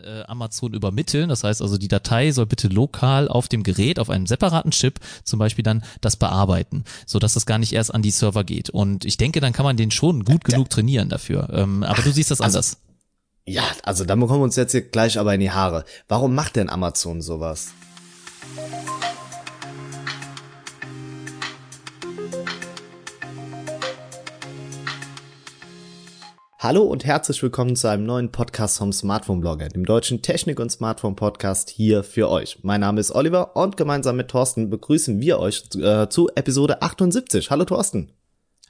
äh, Amazon übermitteln. Das heißt also, die Datei soll bitte lokal auf dem Gerät, auf einem separaten Chip zum Beispiel dann das bearbeiten, so dass das gar nicht erst an die Server geht. Und ich denke, dann kann man den schon gut genug trainieren dafür. Ähm, aber du siehst das Also- anders. Ja, also dann bekommen wir uns jetzt hier gleich aber in die Haare. Warum macht denn Amazon sowas? Hallo und herzlich willkommen zu einem neuen Podcast vom Smartphone Blogger, dem deutschen Technik- und Smartphone Podcast hier für euch. Mein Name ist Oliver und gemeinsam mit Thorsten begrüßen wir euch äh, zu Episode 78. Hallo Thorsten.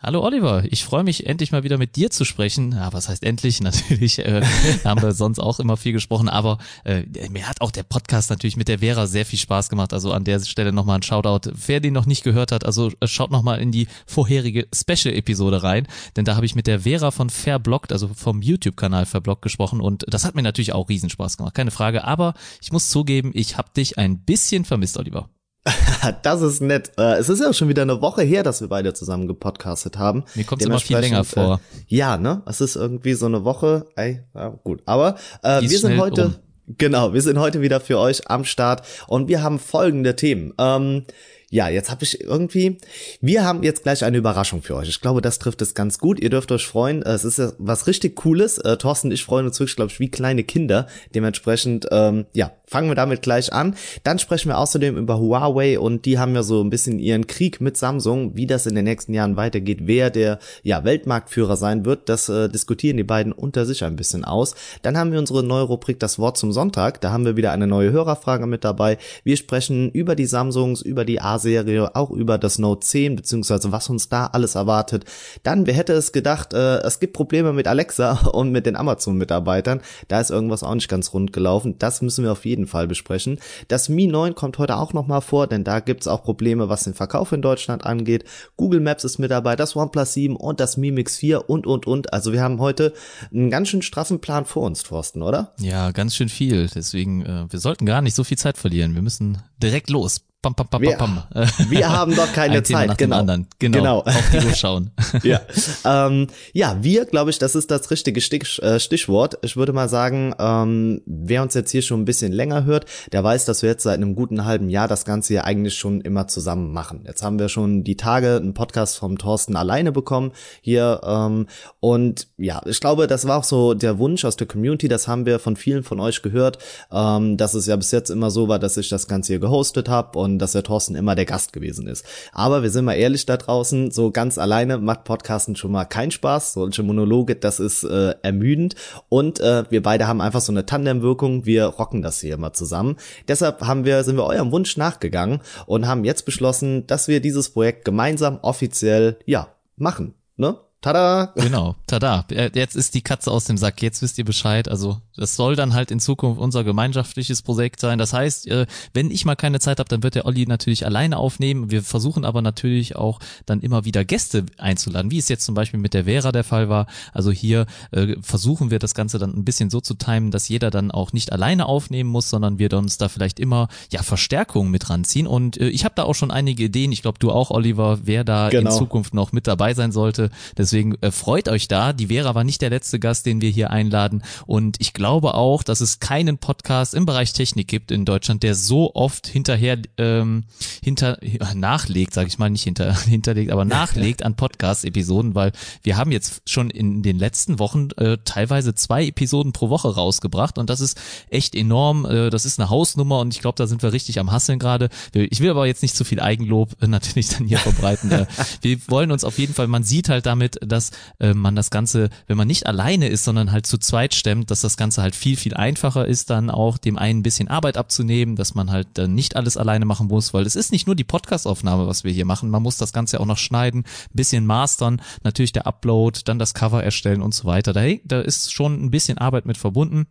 Hallo Oliver, ich freue mich endlich mal wieder mit dir zu sprechen. Ja, was heißt endlich? Natürlich äh, haben wir sonst auch immer viel gesprochen, aber äh, mir hat auch der Podcast natürlich mit der Vera sehr viel Spaß gemacht. Also an der Stelle nochmal ein Shoutout. Wer den noch nicht gehört hat, also äh, schaut nochmal in die vorherige Special-Episode rein, denn da habe ich mit der Vera von Verblockt, also vom YouTube-Kanal Verblockt gesprochen und das hat mir natürlich auch Riesenspaß gemacht, keine Frage. Aber ich muss zugeben, ich habe dich ein bisschen vermisst, Oliver. Das ist nett. Äh, Es ist ja schon wieder eine Woche her, dass wir beide zusammen gepodcastet haben. Mir kommt's immer viel länger vor. Äh, ja, ne? Es ist irgendwie so eine Woche. Ey, ja, gut. Aber äh, wir sind heute. rum. Genau, wir sind heute wieder für euch am Start und wir haben folgende Themen. Ähm, ja, jetzt habe ich irgendwie, wir haben jetzt gleich eine Überraschung für euch. Ich glaube, das trifft es ganz gut. Ihr dürft euch freuen. Es ist ja was richtig Cooles. Äh, Thorsten ich freuen uns wirklich, glaube ich, wie kleine Kinder. Dementsprechend, ähm, ja, fangen wir damit gleich an. Dann sprechen wir außerdem über Huawei und die haben ja so ein bisschen ihren Krieg mit Samsung, wie das in den nächsten Jahren weitergeht, wer der ja Weltmarktführer sein wird. Das äh, diskutieren die beiden unter sich ein bisschen aus. Dann haben wir unsere neue Rubrik Das Wort zum Sonntag. Da haben wir wieder eine neue Hörerfrage mit dabei. Wir sprechen über die Samsungs, über die A-Serie, auch über das Note 10, beziehungsweise was uns da alles erwartet. Dann, wer hätte es gedacht, äh, es gibt Probleme mit Alexa und mit den Amazon-Mitarbeitern. Da ist irgendwas auch nicht ganz rund gelaufen. Das müssen wir auf jeden Fall besprechen. Das Mi 9 kommt heute auch nochmal vor, denn da gibt's auch Probleme, was den Verkauf in Deutschland angeht. Google Maps ist mit dabei, das OnePlus 7 und das Mi Mix 4 und, und, und. Also wir haben heute einen ganz schön straffen Plan vor uns, Thorsten, oder? Ja, ganz schön viel. Deswegen, äh, wir sollten gar nicht so viel Zeit verlieren. Wir müssen direkt los. Pam, pam, pam, Wir- pam. wir haben doch keine Ein Zeit, nach genau. dem anderen. Genau. Genau. Auf die Uhr schauen. ja. ähm, ja, wir, glaube ich, das ist das richtige Stich, äh, Stichwort. Ich würde mal sagen, ähm, wer uns jetzt hier schon ein bisschen länger hört, der weiß, dass wir jetzt seit einem guten halben Jahr das Ganze hier eigentlich schon immer zusammen machen. Jetzt haben wir schon die Tage einen Podcast vom Thorsten alleine bekommen hier. Ähm, und ja, ich glaube, das war auch so der Wunsch aus der Community. Das haben wir von vielen von euch gehört, ähm, dass es ja bis jetzt immer so war, dass ich das Ganze hier gehostet habe und dass der Thorsten immer der Gast gewesen ist. Aber wir sind mal ehrlich da draußen, so ganz alleine macht Podcasten schon mal keinen Spaß. Solche Monologe, das ist äh, ermüdend. Und äh, wir beide haben einfach so eine Tandemwirkung. Wir rocken das hier immer zusammen. Deshalb haben wir, sind wir eurem Wunsch nachgegangen und haben jetzt beschlossen, dass wir dieses Projekt gemeinsam offiziell, ja, machen. Ne? Tada! Genau, tada. Äh, Jetzt ist die Katze aus dem Sack. Jetzt wisst ihr Bescheid. Also das soll dann halt in Zukunft unser gemeinschaftliches Projekt sein. Das heißt, äh, wenn ich mal keine Zeit habe, dann wird der Olli natürlich alleine aufnehmen. Wir versuchen aber natürlich auch dann immer wieder Gäste einzuladen, wie es jetzt zum Beispiel mit der Vera der Fall war. Also hier äh, versuchen wir das Ganze dann ein bisschen so zu timen, dass jeder dann auch nicht alleine aufnehmen muss, sondern wir uns da vielleicht immer ja Verstärkungen mit ranziehen. Und ich habe da auch schon einige Ideen. Ich glaube, du auch, Oliver, wer da Genau. in Zukunft noch mit dabei sein sollte. Deswegen äh, freut euch da. Die Vera war nicht der letzte Gast, den wir hier einladen. Und ich glaube auch, dass es keinen Podcast im Bereich Technik gibt in Deutschland, der so oft hinterher ähm, hinter nachlegt, sage ich mal, nicht hinter hinterlegt, aber nachlegt an Podcast-Episoden, weil wir haben jetzt schon in den letzten Wochen äh, teilweise zwei Episoden pro Woche rausgebracht und das ist echt enorm. Äh, das ist eine Hausnummer und ich glaube, da sind wir richtig am Hasseln gerade. Ich will aber jetzt nicht zu viel Eigenlob äh, natürlich dann hier verbreiten. Äh, wir wollen uns auf jeden Fall, man sieht halt damit, dass äh, man das Ganze, wenn man nicht alleine ist, sondern halt zu zweit stemmt, dass das Ganze halt viel, viel einfacher ist, dann auch dem einen ein bisschen Arbeit abzunehmen, dass man halt dann nicht alles alleine machen muss, weil es ist nicht nur die Podcast-Aufnahme, was wir hier machen, man muss das Ganze auch noch schneiden, bisschen mastern, natürlich der Upload, dann das Cover erstellen und so weiter. Da, da ist schon ein bisschen Arbeit mit verbunden.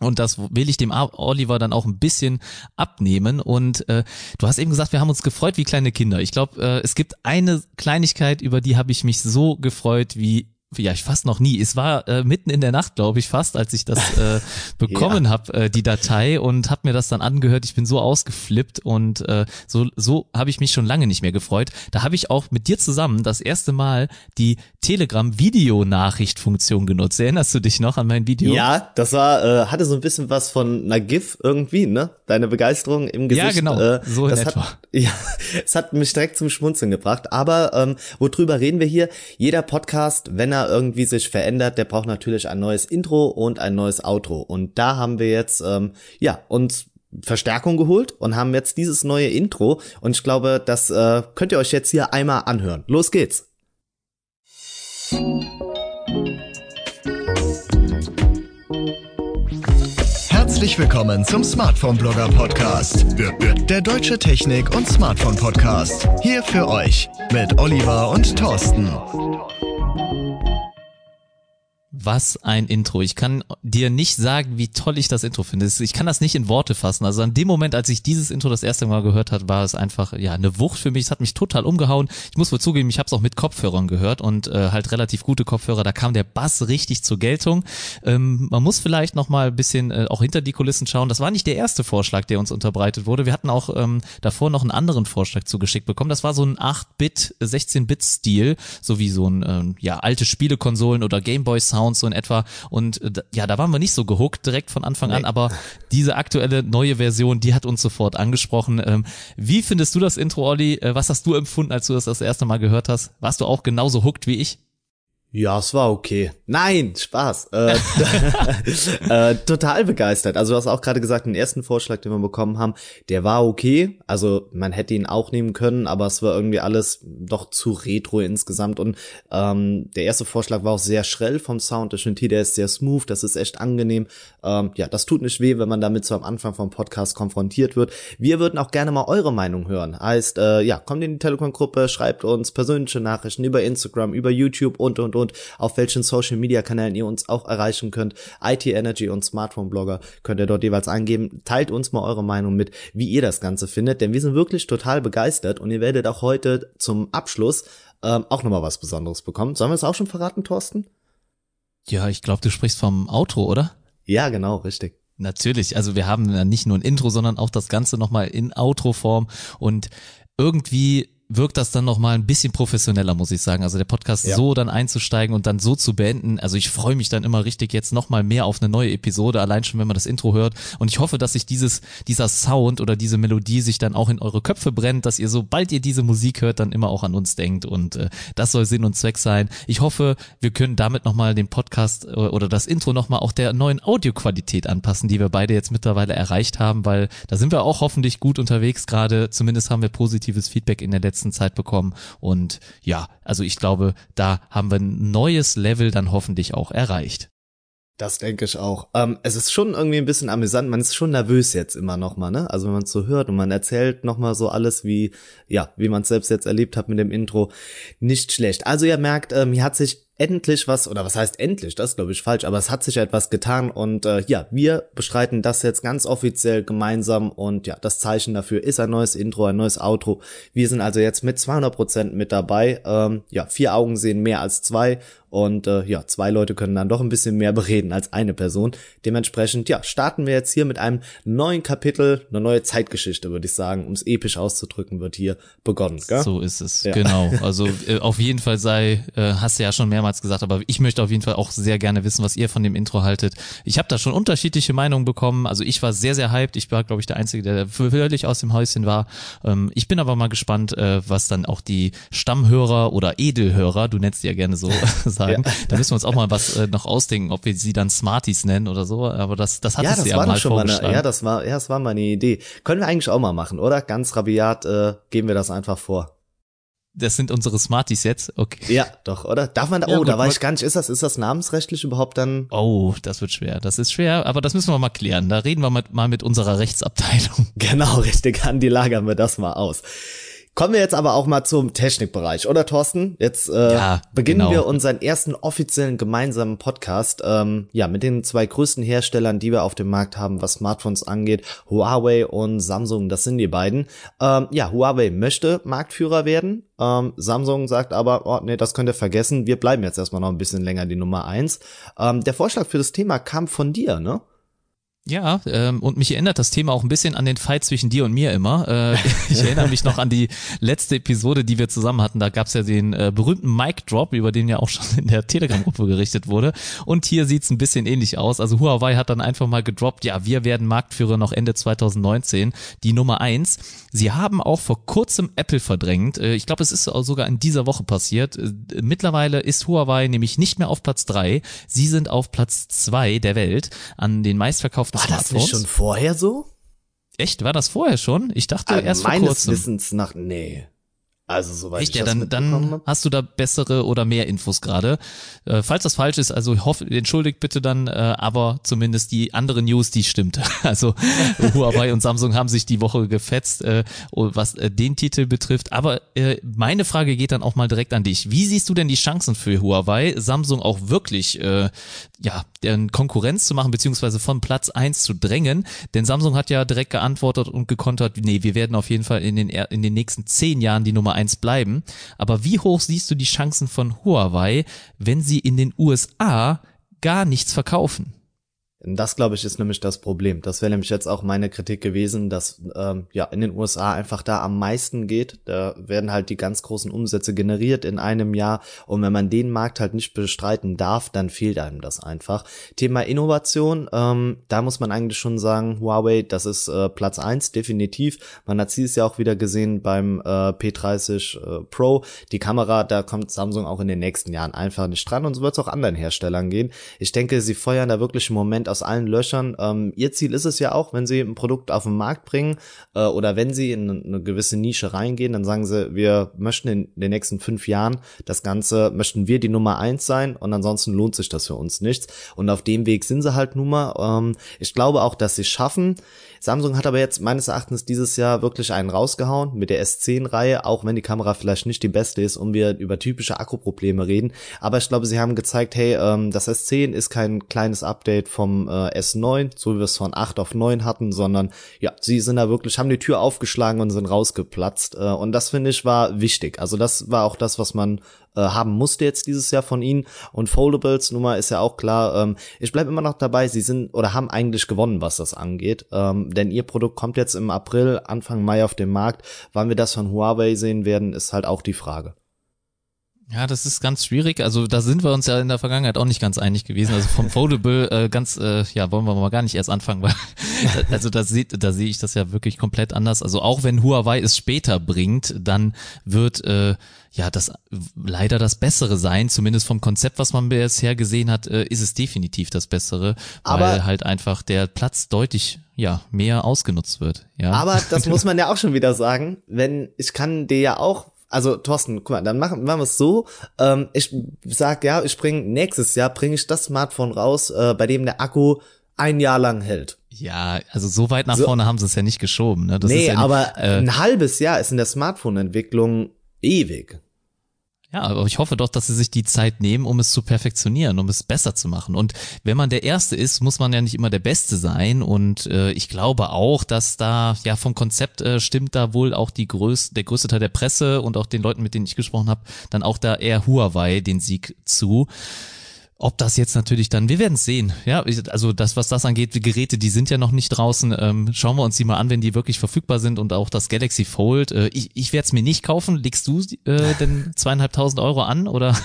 Und das will ich dem Oliver dann auch ein bisschen abnehmen. Und äh, du hast eben gesagt, wir haben uns gefreut wie kleine Kinder. Ich glaube, äh, es gibt eine Kleinigkeit, über die habe ich mich so gefreut wie ja, ich fast noch nie. Es war äh, mitten in der Nacht, glaube ich, fast, als ich das äh, bekommen ja. habe, äh, die Datei und habe mir das dann angehört. Ich bin so ausgeflippt und äh, so so habe ich mich schon lange nicht mehr gefreut. Da habe ich auch mit dir zusammen das erste Mal die Telegram Videonachricht-Funktion genutzt. Erinnerst du dich noch an mein Video? Ja, das war äh, hatte so ein bisschen was von einer GIF irgendwie, ne? Deine Begeisterung im Gesicht. Ja, genau. Äh, so in das etwa. Hat, ja, es hat mich direkt zum Schmunzeln gebracht. Aber ähm, worüber reden wir hier? Jeder Podcast, wenn er Trainer irgendwie sich verändert, der braucht natürlich ein neues Intro und ein neues Outro. Und da haben wir jetzt ähm, ja uns Verstärkung geholt und haben jetzt dieses neue Intro. Und ich glaube, das äh, könnt ihr euch jetzt hier einmal anhören. Los geht's. Herzlich willkommen zum Smartphone Blogger Podcast. Der deutsche Technik- und Smartphone Podcast. Hier für euch mit Oliver und Thorsten. Was ein Intro. Ich kann dir nicht sagen, wie toll ich das Intro finde. Ich kann das nicht in Worte fassen. Also an dem Moment, als ich dieses Intro das erste Mal gehört hat, war es einfach ja eine Wucht für mich. Es hat mich total umgehauen. Ich muss wohl zugeben, ich habe es auch mit Kopfhörern gehört und äh, halt relativ gute Kopfhörer. Da kam der Bass richtig zur Geltung. Ähm, man muss vielleicht noch mal ein bisschen äh, auch hinter die Kulissen schauen. Das war nicht der erste Vorschlag, der uns unterbreitet wurde. Wir hatten auch ähm, davor noch einen anderen Vorschlag zugeschickt bekommen. Das war so ein 8-Bit, 16-Bit-Stil, so wie so ein ähm, ja alte Spielekonsolen oder Gameboy-Sound Sounds so in etwa. Und äh, ja, da waren wir nicht so gehuckt direkt von Anfang nee. an, aber diese aktuelle neue Version, die hat uns sofort angesprochen. Ähm, wie findest du das Intro, Olli? Äh, was hast du empfunden, als du das das erste Mal gehört hast? Warst du auch genauso hooked wie ich? Ja, es war okay. Nein, Spaß. Äh, äh, total begeistert. Also du hast auch gerade gesagt, den ersten Vorschlag, den wir bekommen haben, der war okay. Also man hätte ihn auch nehmen können, aber es war irgendwie alles doch zu retro insgesamt. Und ähm, der erste Vorschlag war auch sehr schrill vom Sound. Der Shinty, der ist sehr smooth, das ist echt angenehm. Ähm, ja, das tut nicht weh, wenn man damit so am Anfang vom Podcast konfrontiert wird. Wir würden auch gerne mal eure Meinung hören. Heißt, äh, ja, kommt in die Telegram-Gruppe, schreibt uns persönliche Nachrichten über Instagram, über YouTube und und und auf welchen Social Media Kanälen ihr uns auch erreichen könnt. IT Energy und Smartphone Blogger könnt ihr dort jeweils eingeben. Teilt uns mal eure Meinung mit, wie ihr das Ganze findet, denn wir sind wirklich total begeistert und ihr werdet auch heute zum Abschluss ähm, auch nochmal was Besonderes bekommen. Sollen wir es auch schon verraten, Thorsten? Ja, ich glaube, du sprichst vom Auto, oder? Ja, genau, richtig. Natürlich, also wir haben ja nicht nur ein Intro, sondern auch das Ganze nochmal in Outro-Form und irgendwie wirkt das dann noch mal ein bisschen professioneller, muss ich sagen. Also der Podcast ja. so dann einzusteigen und dann so zu beenden. Also ich freue mich dann immer richtig jetzt noch mal mehr auf eine neue Episode, allein schon, wenn man das Intro hört. Und ich hoffe, dass sich dieses, dieser Sound oder diese Melodie sich dann auch in eure Köpfe brennt, dass ihr, sobald ihr diese Musik hört, dann immer auch an uns denkt. Und äh, das soll Sinn und Zweck sein. Ich hoffe, wir können damit noch mal den Podcast äh, oder das Intro noch mal auch der neuen Audioqualität anpassen, die wir beide jetzt mittlerweile erreicht haben, weil da sind wir auch hoffentlich gut unterwegs gerade. Zumindest haben wir positives Feedback in der letzten letzten Zeit bekommen. Und ja, also ich glaube, da haben wir ein neues Level dann hoffentlich auch erreicht. Das denke ich auch. Ähm, es ist schon irgendwie ein bisschen amüsant. Man ist schon nervös jetzt immer noch mal, ne? Also wenn man so hört und man erzählt noch mal so alles, wie ja, wie man es selbst jetzt erlebt hat mit dem Intro, nicht schlecht. Also ihr merkt, ähm, hier hat sich endlich was, oder was heißt endlich, das glaube ich falsch, aber es hat sich etwas getan und äh, ja, wir bestreiten das jetzt ganz offiziell gemeinsam und ja, das Zeichen dafür ist ein neues Intro, ein neues Outro. Wir sind also jetzt mit 200 Prozent mit dabei. Ähm, ja, vier Augen sehen mehr als zwei und äh, ja, zwei Leute können dann doch ein bisschen mehr bereden als eine Person. Dementsprechend, ja, starten wir jetzt hier mit einem neuen Kapitel, eine neue Zeitgeschichte, würde ich sagen, um es episch auszudrücken, wird hier begonnen. Gell? So ist es, ja. genau. Also äh, auf jeden Fall sei, äh, hast du ja schon mehrmals gesagt, aber ich möchte auf jeden Fall auch sehr gerne wissen, was ihr von dem Intro haltet. Ich habe da schon unterschiedliche Meinungen bekommen. Also ich war sehr, sehr hyped. Ich war, glaube ich, der Einzige, der völlig aus dem Häuschen war. Ähm, ich bin aber mal gespannt, äh, was dann auch die Stammhörer oder Edelhörer, du nennst die ja gerne so, sagen. Ja. Da müssen wir uns auch mal was äh, noch ausdenken, ob wir sie dann Smarties nennen oder so. Aber das, das hat ja, das ja mal schon mal eine, Ja, das war, ja, das war mal eine Idee. Können wir eigentlich auch mal machen, oder? Ganz rabiat äh, geben wir das einfach vor. Das sind unsere Smarties jetzt, okay. Ja, doch, oder? Darf man, da, ja, oh, gut, da weiß ich gar nicht, ist das, ist das namensrechtlich überhaupt dann? Oh, das wird schwer. Das ist schwer, aber das müssen wir mal klären. Da reden wir mit, mal mit unserer Rechtsabteilung. Genau, richtig. An die lagern wir das mal aus. Kommen wir jetzt aber auch mal zum Technikbereich, oder Thorsten? Jetzt äh, ja, beginnen genau. wir unseren ersten offiziellen gemeinsamen Podcast. Ähm, ja, mit den zwei größten Herstellern, die wir auf dem Markt haben, was Smartphones angeht, Huawei und Samsung. Das sind die beiden. Ähm, ja, Huawei möchte Marktführer werden. Ähm, Samsung sagt aber, oh nee, das könnt ihr vergessen. Wir bleiben jetzt erstmal noch ein bisschen länger die Nummer eins. Ähm, der Vorschlag für das Thema kam von dir, ne? Ja, ähm, und mich erinnert das Thema auch ein bisschen an den Fight zwischen dir und mir immer. Äh, ich erinnere mich noch an die letzte Episode, die wir zusammen hatten. Da gab's ja den äh, berühmten Mic Drop, über den ja auch schon in der Telegram-Gruppe gerichtet wurde. Und hier sieht's ein bisschen ähnlich aus. Also Huawei hat dann einfach mal gedroppt, ja, wir werden Marktführer noch Ende 2019, die Nummer eins. Sie haben auch vor kurzem Apple verdrängt. Äh, ich glaube, es ist sogar in dieser Woche passiert. Äh, mittlerweile ist Huawei nämlich nicht mehr auf Platz drei. Sie sind auf Platz zwei der Welt an den meistverkauften war das nicht schon vorher so? Echt? War das vorher schon? Ich dachte also erst vor kurzem. Meines Wissens nach, nee. Also soweit Echt, ich ja, das dann, dann hast du da bessere oder mehr Infos gerade. Äh, falls das falsch ist, also hoffe, entschuldigt bitte dann, äh, aber zumindest die andere News, die stimmt. Also Huawei und Samsung haben sich die Woche gefetzt, äh, was äh, den Titel betrifft. Aber äh, meine Frage geht dann auch mal direkt an dich. Wie siehst du denn die Chancen für Huawei, Samsung auch wirklich äh, ja, Konkurrenz zu machen, beziehungsweise von Platz eins zu drängen? Denn Samsung hat ja direkt geantwortet und gekontert, nee, wir werden auf jeden Fall in den, in den nächsten zehn Jahren die Nummer eins bleiben. Aber wie hoch siehst du die Chancen von Huawei, wenn sie in den USA gar nichts verkaufen? Das, glaube ich, ist nämlich das Problem. Das wäre nämlich jetzt auch meine Kritik gewesen, dass ähm, ja in den USA einfach da am meisten geht. Da werden halt die ganz großen Umsätze generiert in einem Jahr. Und wenn man den Markt halt nicht bestreiten darf, dann fehlt einem das einfach. Thema Innovation, ähm, da muss man eigentlich schon sagen, Huawei, das ist äh, Platz eins definitiv. Man hat es ja auch wieder gesehen beim äh, P30 äh, Pro. Die Kamera, da kommt Samsung auch in den nächsten Jahren einfach nicht dran. Und so wird es auch anderen Herstellern gehen. Ich denke, sie feuern da wirklich im Moment aus allen Löchern. Ähm, ihr Ziel ist es ja auch, wenn sie ein Produkt auf den Markt bringen äh, oder wenn sie in eine gewisse Nische reingehen, dann sagen sie, wir möchten in den nächsten fünf Jahren das Ganze, möchten wir die Nummer eins sein und ansonsten lohnt sich das für uns nichts. Und auf dem Weg sind sie halt nun mal. Ähm, ich glaube auch, dass sie schaffen, Samsung hat aber jetzt meines Erachtens dieses Jahr wirklich einen rausgehauen mit der S10-Reihe, auch wenn die Kamera vielleicht nicht die beste ist und wir über typische Akkuprobleme reden. Aber ich glaube, sie haben gezeigt, hey, ähm, das S10 ist kein kleines Update vom äh, S9, so wie wir es von 8 auf 9 hatten, sondern ja, sie sind da wirklich, haben die Tür aufgeschlagen und sind rausgeplatzt. Äh, und das finde ich war wichtig. Also das war auch das, was man äh, haben musste jetzt dieses Jahr von ihnen. Und Foldables, Nummer ist ja auch klar. Ähm, ich bleibe immer noch dabei, sie sind oder haben eigentlich gewonnen, was das angeht. Ähm, denn ihr Produkt kommt jetzt im April, Anfang Mai auf den Markt. Wann wir das von Huawei sehen werden, ist halt auch die Frage. Ja, das ist ganz schwierig. Also da sind wir uns ja in der Vergangenheit auch nicht ganz einig gewesen. Also vom Foldable äh, ganz, äh, ja, wollen wir mal gar nicht erst anfangen, weil also da sieht, da sehe ich das ja wirklich komplett anders. Also auch wenn Huawei es später bringt, dann wird äh, ja das leider das Bessere sein. Zumindest vom Konzept, was man bisher gesehen hat, äh, ist es definitiv das Bessere, weil aber, halt einfach der Platz deutlich ja mehr ausgenutzt wird. Ja. Aber das muss man ja auch schon wieder sagen, wenn ich kann dir ja auch also Thorsten, guck mal, dann machen, machen wir es so. Ähm, ich sag ja, ich bringe nächstes Jahr bringe ich das Smartphone raus, äh, bei dem der Akku ein Jahr lang hält. Ja, also so weit nach so, vorne haben sie es ja nicht geschoben. Ne? Das nee, ja, aber äh, ein halbes Jahr ist in der Smartphone-Entwicklung ewig. Ja, aber ich hoffe doch, dass sie sich die Zeit nehmen, um es zu perfektionieren, um es besser zu machen. Und wenn man der Erste ist, muss man ja nicht immer der Beste sein. Und äh, ich glaube auch, dass da ja vom Konzept äh, stimmt da wohl auch die größte, der größte Teil der Presse und auch den Leuten, mit denen ich gesprochen habe, dann auch da eher Huawei den Sieg zu. Ob das jetzt natürlich dann, wir werden es sehen. Ja, also das, was das angeht, die Geräte, die sind ja noch nicht draußen. Ähm, schauen wir uns die mal an, wenn die wirklich verfügbar sind und auch das Galaxy Fold. Äh, ich ich werde es mir nicht kaufen. Legst du äh, denn zweieinhalbtausend Euro an oder?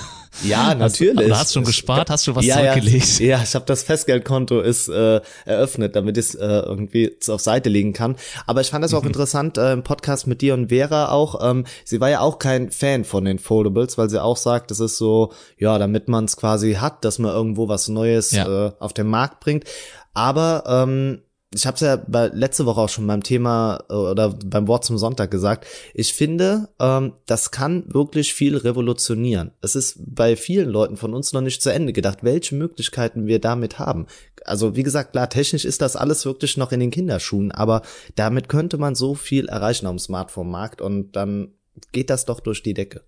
Ja, natürlich. Hast, hast schon gespart, hast schon was ja, zurückgelegt? Ja, ja ich habe das Festgeldkonto ist äh, eröffnet, damit ich es äh, irgendwie auf Seite legen kann. Aber ich fand das auch mhm. interessant äh, im Podcast mit dir und Vera auch. Ähm, sie war ja auch kein Fan von den Foldables, weil sie auch sagt, das ist so, ja, damit man es quasi hat, dass man irgendwo was Neues ja. äh, auf den Markt bringt. Aber ähm, ich habe es ja bei, letzte Woche auch schon beim Thema äh, oder beim Wort zum Sonntag gesagt. Ich finde, ähm, das kann wirklich viel revolutionieren. Es ist bei vielen Leuten von uns noch nicht zu Ende gedacht, welche Möglichkeiten wir damit haben. Also wie gesagt, klar, technisch ist das alles wirklich noch in den Kinderschuhen, aber damit könnte man so viel erreichen am Smartphone-Markt und dann geht das doch durch die Decke.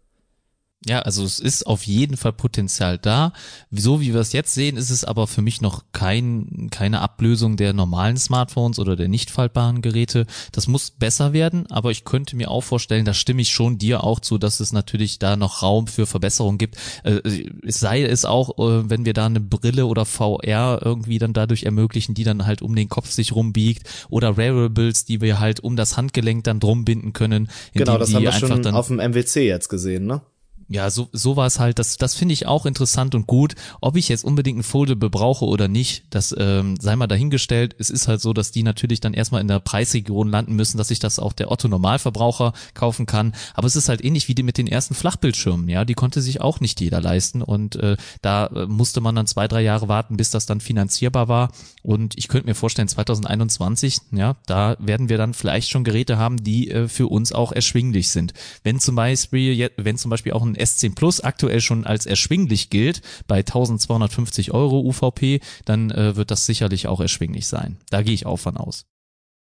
Ja, also es ist auf jeden Fall Potenzial da. So wie wir es jetzt sehen, ist es aber für mich noch kein, keine Ablösung der normalen Smartphones oder der nicht faltbaren Geräte. Das muss besser werden, aber ich könnte mir auch vorstellen, da stimme ich schon dir auch zu, dass es natürlich da noch Raum für Verbesserung gibt. Äh, es sei es auch, äh, wenn wir da eine Brille oder VR irgendwie dann dadurch ermöglichen, die dann halt um den Kopf sich rumbiegt oder Wearables, die wir halt um das Handgelenk dann drum binden können. Genau, das haben wir schon auf dem MWC jetzt gesehen, ne? Ja, so, so war es halt, das, das finde ich auch interessant und gut. Ob ich jetzt unbedingt ein Foldable brauche oder nicht, das ähm, sei mal dahingestellt. Es ist halt so, dass die natürlich dann erstmal in der Preisregion landen müssen, dass sich das auch der Otto Normalverbraucher kaufen kann. Aber es ist halt ähnlich wie die mit den ersten Flachbildschirmen, ja, die konnte sich auch nicht jeder leisten und äh, da äh, musste man dann zwei, drei Jahre warten, bis das dann finanzierbar war. Und ich könnte mir vorstellen, 2021, ja, da werden wir dann vielleicht schon Geräte haben, die äh, für uns auch erschwinglich sind. Wenn zum Beispiel, wenn zum Beispiel auch ein S10 Plus aktuell schon als erschwinglich gilt, bei 1250 Euro UVP, dann äh, wird das sicherlich auch erschwinglich sein. Da gehe ich auch von aus.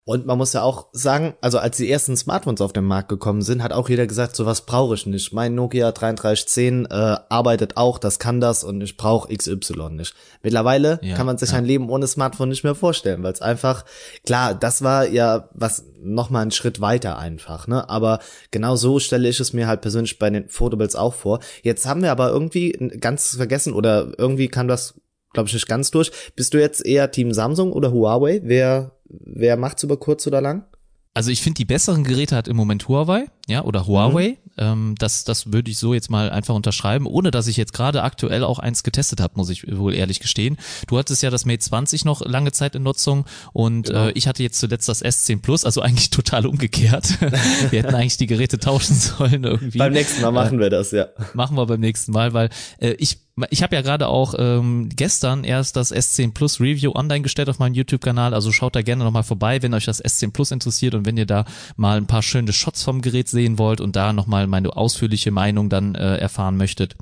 Und man muss ja auch sagen, also als die ersten Smartphones auf den Markt gekommen sind, hat auch jeder gesagt, sowas brauche ich nicht. Mein Nokia 3310 äh, arbeitet auch, das kann das und ich brauche XY nicht. Mittlerweile ja, kann man sich ja. ein Leben ohne Smartphone nicht mehr vorstellen, weil es einfach, klar, das war ja was nochmal einen Schritt weiter einfach, ne? Aber genau so stelle ich es mir halt persönlich bei den Foldables auch vor. Jetzt haben wir aber irgendwie ganz vergessen oder irgendwie kam das glaube ich, nicht ganz durch. Bist du jetzt eher Team Samsung oder Huawei? Wer wer macht's über kurz oder lang? Also ich finde, die besseren Geräte hat im Moment Huawei, ja, oder Huawei. Mhm. Ähm, das, das würde ich so jetzt mal einfach unterschreiben, ohne dass ich jetzt gerade aktuell auch eins getestet habe, muss ich wohl ehrlich gestehen. Du hattest ja das Mate 20 noch lange Zeit in Nutzung und genau. äh, ich hatte jetzt zuletzt das S10 Plus, also eigentlich total umgekehrt. wir hätten eigentlich die Geräte tauschen sollen irgendwie. Beim nächsten Mal machen wir das, ja. Machen wir beim nächsten Mal, weil äh, ich ich habe ja gerade auch ähm, gestern erst das S10 Plus Review online gestellt auf meinem YouTube-Kanal, also schaut da gerne nochmal vorbei, wenn euch das S10 Plus interessiert und wenn ihr da mal ein paar schöne Shots vom Gerät sehen wollt und da nochmal meine ausführliche Meinung dann äh, erfahren möchtet.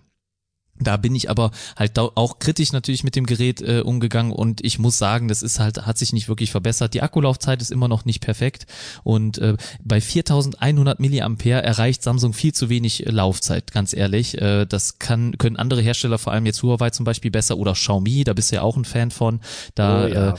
Da bin ich aber halt auch kritisch natürlich mit dem Gerät äh, umgegangen und ich muss sagen, das ist halt hat sich nicht wirklich verbessert. Die Akkulaufzeit ist immer noch nicht perfekt und äh, bei 4100 Milliampere erreicht Samsung viel zu wenig Laufzeit, ganz ehrlich. Äh, das kann können andere Hersteller, vor allem jetzt Huawei zum Beispiel besser oder Xiaomi, da bist du ja auch ein Fan von. Da oh, ja. äh,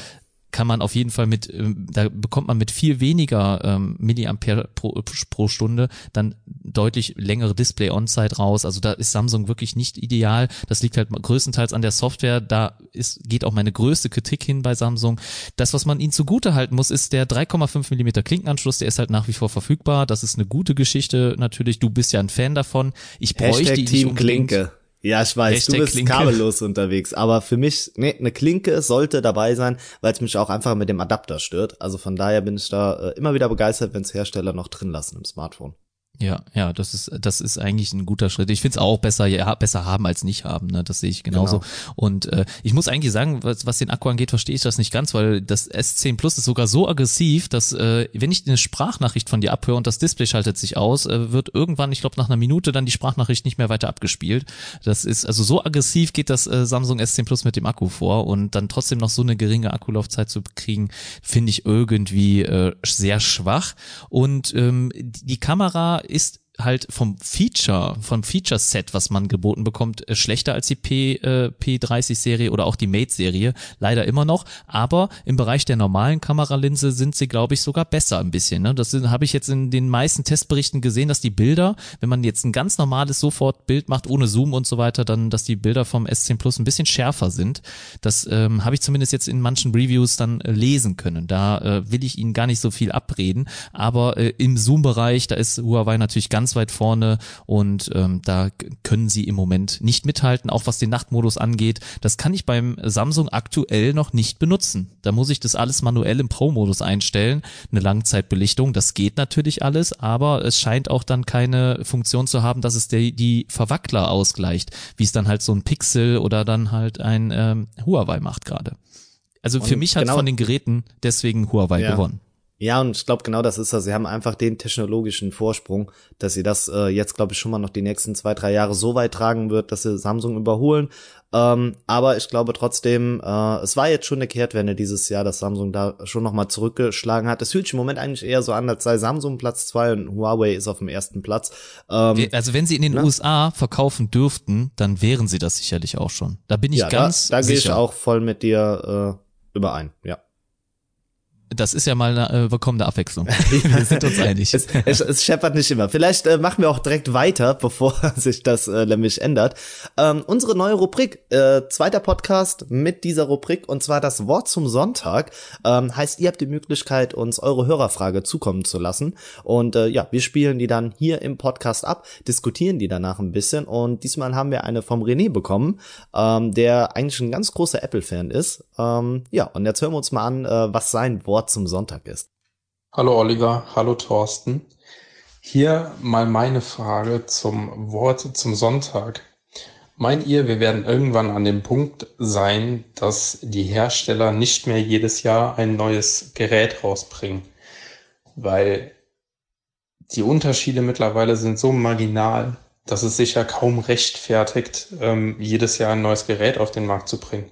kann man auf jeden Fall mit, ähm, da bekommt man mit viel weniger ähm, Milliampere pro, pro Stunde dann deutlich längere Display-On-Zeit raus. Also da ist Samsung wirklich nicht ideal. Das liegt halt größtenteils an der Software. Da ist, geht auch meine größte Kritik hin bei Samsung. Das, was man ihnen zugute halten muss, ist der 3,5 Millimeter Klinkenanschluss. Der ist halt nach wie vor verfügbar. Das ist eine gute Geschichte natürlich. Du bist ja ein Fan davon. Ich bräuchte Hashtag Team Klinke. Ja, ich weiß, Hashtag du bist Klinke. kabellos unterwegs, aber für mich, nee, eine Klinke sollte dabei sein, weil es mich auch einfach mit dem Adapter stört. Also von daher bin ich da äh, immer wieder begeistert, wenn es Hersteller noch drin lassen im Smartphone. Ja, ja, das ist, das ist eigentlich ein guter Schritt. Ich find's auch besser, ja, besser haben als nicht haben, ne? Das sehe ich genauso. Genau. Und äh, ich muss eigentlich sagen, was, was den Akku angeht, verstehe ich das nicht ganz, weil das S10 Plus ist sogar so aggressiv, dass äh, wenn ich eine Sprachnachricht von dir abhöre und das Display schaltet sich aus, äh, wird irgendwann, ich glaube nach einer Minute, dann die Sprachnachricht nicht mehr weiter abgespielt. Das ist also so aggressiv geht das äh, Samsung S10 Plus mit dem Akku vor und dann trotzdem noch so eine geringe Akkulaufzeit zu kriegen, finde ich irgendwie äh, sehr schwach. Und ähm, die Kamera ist halt vom Feature, vom Feature-Set, was man geboten bekommt, äh, schlechter als die P, äh, P30-Serie oder auch die Mate-Serie. Leider immer noch. Aber im Bereich der normalen Kameralinse sind sie, glaube ich, sogar besser ein bisschen. Ne? Das habe ich jetzt in den meisten Testberichten gesehen, dass die Bilder, wenn man jetzt ein ganz normales Sofort-Bild macht, ohne Zoom und so weiter, dann, dass die Bilder vom S10 Plus ein bisschen schärfer sind. Das ähm, habe ich zumindest jetzt in manchen Reviews dann äh, lesen können. Da äh, will ich Ihnen gar nicht so viel abreden. Aber äh, im Zoom-Bereich, da ist Huawei natürlich ganz ganz weit vorne und ähm, da können sie im Moment nicht mithalten, auch was den Nachtmodus angeht. Das kann ich beim Samsung aktuell noch nicht benutzen. Da muss ich das alles manuell im Pro-Modus einstellen. Eine Langzeitbelichtung, das geht natürlich alles, aber es scheint auch dann keine Funktion zu haben, dass es die, die Verwackler ausgleicht, wie es dann halt so ein Pixel oder dann halt ein ähm, Huawei macht gerade. Also für mich hat genau, von den Geräten deswegen Huawei ja. gewonnen. Ja, und ich glaube, genau das ist das. Sie haben einfach den technologischen Vorsprung, dass sie das äh, jetzt, glaube ich, schon mal noch die nächsten zwei, drei Jahre so weit tragen wird, dass sie Samsung überholen. Ähm, aber ich glaube trotzdem, äh, es war jetzt schon eine Kehrtwende dieses Jahr, dass Samsung da schon nochmal zurückgeschlagen hat. Es fühlt sich im Moment eigentlich eher so an, als sei Samsung Platz zwei und Huawei ist auf dem ersten Platz. Ähm, also wenn sie in den ne? USA verkaufen dürften, dann wären sie das sicherlich auch schon. Da bin ich ja, ganz da, da sicher. Da gehe ich auch voll mit dir äh, überein, ja. Das ist ja mal eine äh, willkommene Abwechslung. wir sind uns einig. es, es, es scheppert nicht immer. Vielleicht äh, machen wir auch direkt weiter, bevor sich das äh, nämlich ändert. Ähm, unsere neue Rubrik, äh, zweiter Podcast mit dieser Rubrik, und zwar das Wort zum Sonntag. Ähm, heißt, ihr habt die Möglichkeit, uns eure Hörerfrage zukommen zu lassen. Und äh, ja, wir spielen die dann hier im Podcast ab, diskutieren die danach ein bisschen. Und diesmal haben wir eine vom René bekommen, ähm, der eigentlich ein ganz großer Apple-Fan ist. Ähm, ja, und jetzt hören wir uns mal an, äh, was sein Wort Wort zum Sonntag ist. Hallo Oliver, hallo Thorsten. Hier mal meine Frage zum Wort zum Sonntag. Meint ihr, wir werden irgendwann an dem Punkt sein, dass die Hersteller nicht mehr jedes Jahr ein neues Gerät rausbringen? Weil die Unterschiede mittlerweile sind so marginal, dass es sich ja kaum rechtfertigt, ähm, jedes Jahr ein neues Gerät auf den Markt zu bringen.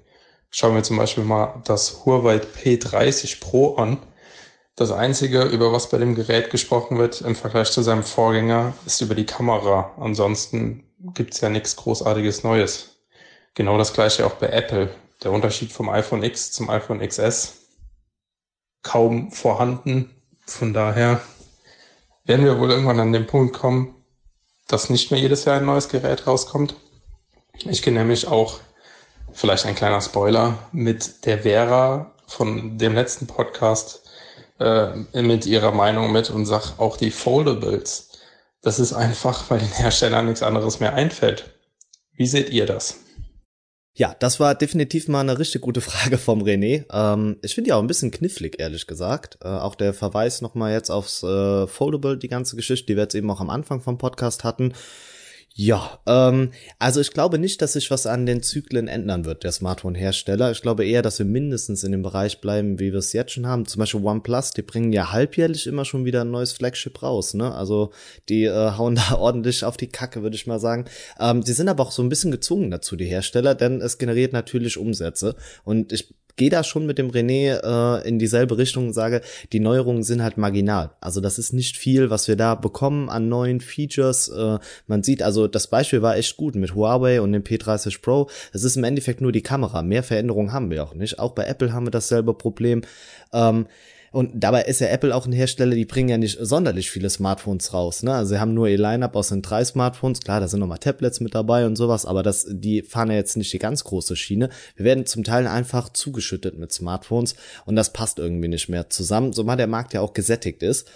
Schauen wir zum Beispiel mal das Huawei P30 Pro an. Das einzige, über was bei dem Gerät gesprochen wird im Vergleich zu seinem Vorgänger, ist über die Kamera. Ansonsten gibt's ja nichts Großartiges Neues. Genau das gleiche auch bei Apple. Der Unterschied vom iPhone X zum iPhone XS kaum vorhanden. Von daher werden wir wohl irgendwann an den Punkt kommen, dass nicht mehr jedes Jahr ein neues Gerät rauskommt. Ich gehe nämlich auch vielleicht ein kleiner Spoiler, mit der Vera von dem letzten Podcast äh, mit ihrer Meinung mit und sag auch die Foldables. Das ist einfach, weil den Herstellern nichts anderes mehr einfällt. Wie seht ihr das? Ja, das war definitiv mal eine richtig gute Frage vom René. Ähm, ich finde ja auch ein bisschen knifflig, ehrlich gesagt. Äh, auch der Verweis nochmal jetzt aufs äh, Foldable, die ganze Geschichte, die wir jetzt eben auch am Anfang vom Podcast hatten. Ja, ähm, also ich glaube nicht, dass sich was an den Zyklen ändern wird, der Smartphone-Hersteller. Ich glaube eher, dass wir mindestens in dem Bereich bleiben, wie wir es jetzt schon haben. Zum Beispiel OnePlus, die bringen ja halbjährlich immer schon wieder ein neues Flagship raus, ne? Also die äh, hauen da ordentlich auf die Kacke, würde ich mal sagen. Ähm, sie sind aber auch so ein bisschen gezwungen dazu, die Hersteller, denn es generiert natürlich Umsätze. Und ich gehe da schon mit dem René äh, in dieselbe Richtung und sage, die Neuerungen sind halt marginal. Also das ist nicht viel, was wir da bekommen an neuen Features. Äh, man sieht also, das Beispiel war echt gut mit Huawei und dem P30 Pro. Es ist im Endeffekt nur die Kamera. Mehr Veränderungen haben wir auch nicht. Auch bei Apple haben wir dasselbe Problem. Ähm, und dabei ist ja Apple auch ein Hersteller, die bringen ja nicht sonderlich viele Smartphones raus. Ne? Also sie haben nur ihr Lineup aus den drei Smartphones. Klar, da sind nochmal Tablets mit dabei und sowas, aber das, die fahren ja jetzt nicht die ganz große Schiene. Wir werden zum Teil einfach zugeschüttet mit Smartphones und das passt irgendwie nicht mehr zusammen, zumal der Markt ja auch gesättigt ist.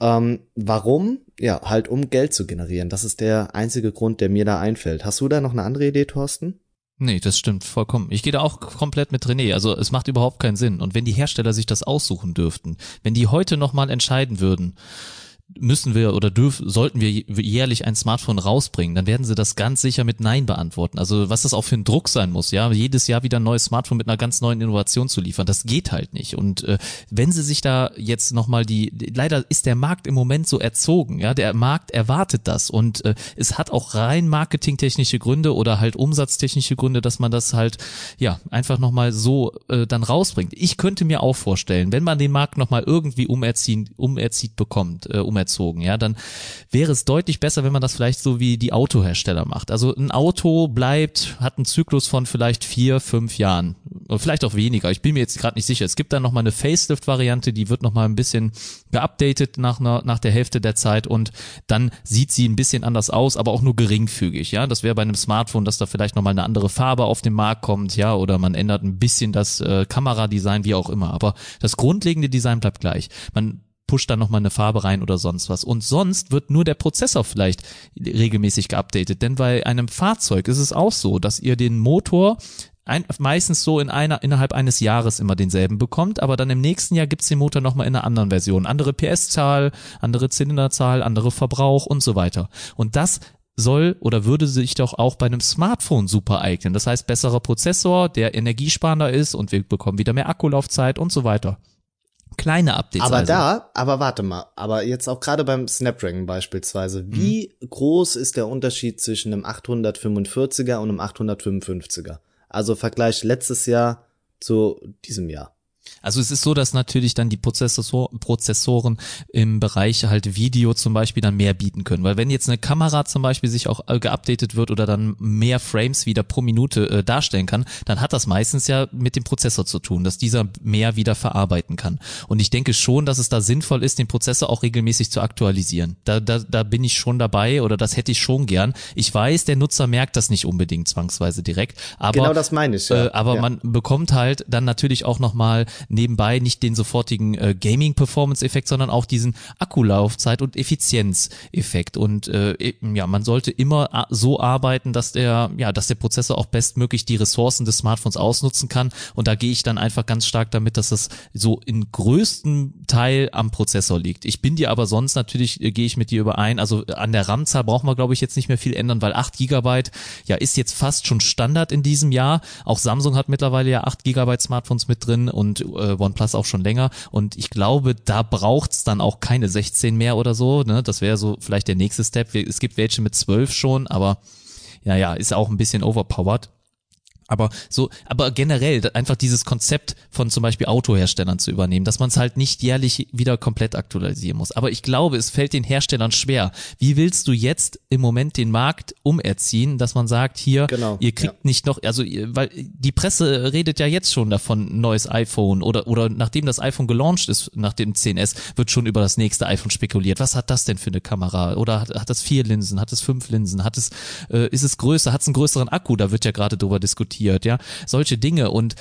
Ähm, warum? Ja, halt um Geld zu generieren. Das ist der einzige Grund, der mir da einfällt. Hast du da noch eine andere Idee, Thorsten? Nee, das stimmt vollkommen. Ich gehe da auch komplett mit René. Also es macht überhaupt keinen Sinn. Und wenn die Hersteller sich das aussuchen dürften, wenn die heute nochmal entscheiden würden, müssen wir oder dürfen, sollten wir jährlich ein Smartphone rausbringen, dann werden sie das ganz sicher mit Nein beantworten. Also was das auch für ein Druck sein muss, ja, jedes Jahr wieder ein neues Smartphone mit einer ganz neuen Innovation zu liefern, das geht halt nicht. Und äh, wenn sie sich da jetzt nochmal die, leider ist der Markt im Moment so erzogen, ja, der Markt erwartet das und äh, es hat auch rein marketingtechnische Gründe oder halt umsatztechnische Gründe, dass man das halt, ja, einfach nochmal so äh, dann rausbringt. Ich könnte mir auch vorstellen, wenn man den Markt nochmal irgendwie umerziehen, umerzieht bekommt, äh, um erzogen, ja, dann wäre es deutlich besser, wenn man das vielleicht so wie die Autohersteller macht. Also ein Auto bleibt, hat einen Zyklus von vielleicht vier, fünf Jahren. Vielleicht auch weniger. Ich bin mir jetzt gerade nicht sicher. Es gibt dann nochmal eine Facelift-Variante, die wird nochmal ein bisschen geupdatet nach, einer, nach der Hälfte der Zeit und dann sieht sie ein bisschen anders aus, aber auch nur geringfügig, ja. Das wäre bei einem Smartphone, dass da vielleicht nochmal eine andere Farbe auf den Markt kommt, ja, oder man ändert ein bisschen das äh, Kameradesign, wie auch immer. Aber das grundlegende Design bleibt gleich. Man pusht da nochmal eine Farbe rein oder sonst was. Und sonst wird nur der Prozessor vielleicht regelmäßig geupdatet. Denn bei einem Fahrzeug ist es auch so, dass ihr den Motor ein, meistens so in einer, innerhalb eines Jahres immer denselben bekommt, aber dann im nächsten Jahr gibt's den Motor nochmal in einer anderen Version. Andere PS-Zahl, andere Zylinderzahl, andere Verbrauch und so weiter. Und das soll oder würde sich doch auch bei einem Smartphone super eignen. Das heißt, besserer Prozessor, der energiesparender ist und wir bekommen wieder mehr Akkulaufzeit und so weiter. Kleine Updates. Aber also. da, aber warte mal, aber jetzt auch gerade beim Snapdragon beispielsweise, wie Mhm. groß ist der Unterschied zwischen einem 845er und einem 855er? Also Vergleich letztes Jahr zu diesem Jahr. Also es ist so, dass natürlich dann die Prozessor Prozessoren im Bereich halt Video zum Beispiel dann mehr bieten können. Weil wenn jetzt eine Kamera zum Beispiel sich auch äh, geupdatet wird oder dann mehr Frames wieder pro Minute äh, darstellen kann, dann hat das meistens ja mit dem Prozessor zu tun, dass dieser mehr wieder verarbeiten kann. Und ich denke schon, dass es da sinnvoll ist, den Prozessor auch regelmäßig zu aktualisieren. Da, da, da bin ich schon dabei oder das hätte ich schon gern. Ich weiß, der Nutzer merkt das nicht unbedingt zwangsweise direkt, aber Genau das meine ich, ja. äh, aber Ja. man bekommt halt dann natürlich auch nochmal nebenbei nicht den sofortigen äh, Gaming-Performance-Effekt, sondern auch diesen Akkulaufzeit- und Effizienzeffekt. Und äh, e- ja, man sollte immer so arbeiten, dass der, ja, dass der Prozessor auch bestmöglich die Ressourcen des Smartphones ausnutzen kann. Und da gehe ich dann einfach ganz stark damit, dass das so in größten Teil am Prozessor liegt. Ich bin dir aber sonst natürlich, äh, gehe ich mit dir überein, also an der RAM-Zahl brauchen wir, glaube ich, jetzt nicht mehr viel ändern, weil 8 Gigabyte ja ist jetzt fast schon Standard in diesem Jahr. Auch Samsung hat mittlerweile ja 8 Gigabyte Smartphones mit drin und äh, OnePlus auch schon länger. Und ich glaube, da braucht's dann auch keine 16 mehr oder so. Ne? Das wäre so vielleicht der nächste Step. Es gibt welche mit 12 schon, aber ja, ja, ist auch ein bisschen overpowered. Aber so, aber generell einfach dieses Konzept von zum Beispiel Autoherstellern zu übernehmen, dass man es halt nicht jährlich wieder komplett aktualisieren muss. Aber ich glaube, es fällt den Herstellern schwer. Wie willst du jetzt im Moment den Markt umerziehen, dass man sagt, hier, Genau, ihr kriegt ja. nicht noch, also weil die Presse redet ja jetzt schon davon, neues iPhone oder oder nachdem das iPhone gelauncht ist, nach dem 10S, wird schon über das nächste iPhone spekuliert. Was hat das denn für eine Kamera? Oder hat, hat das vier Linsen? Hat es fünf Linsen? Hat es äh, ist es größer? Hat es einen größeren Akku? Da wird ja gerade drüber diskutiert, ja, solche Dinge und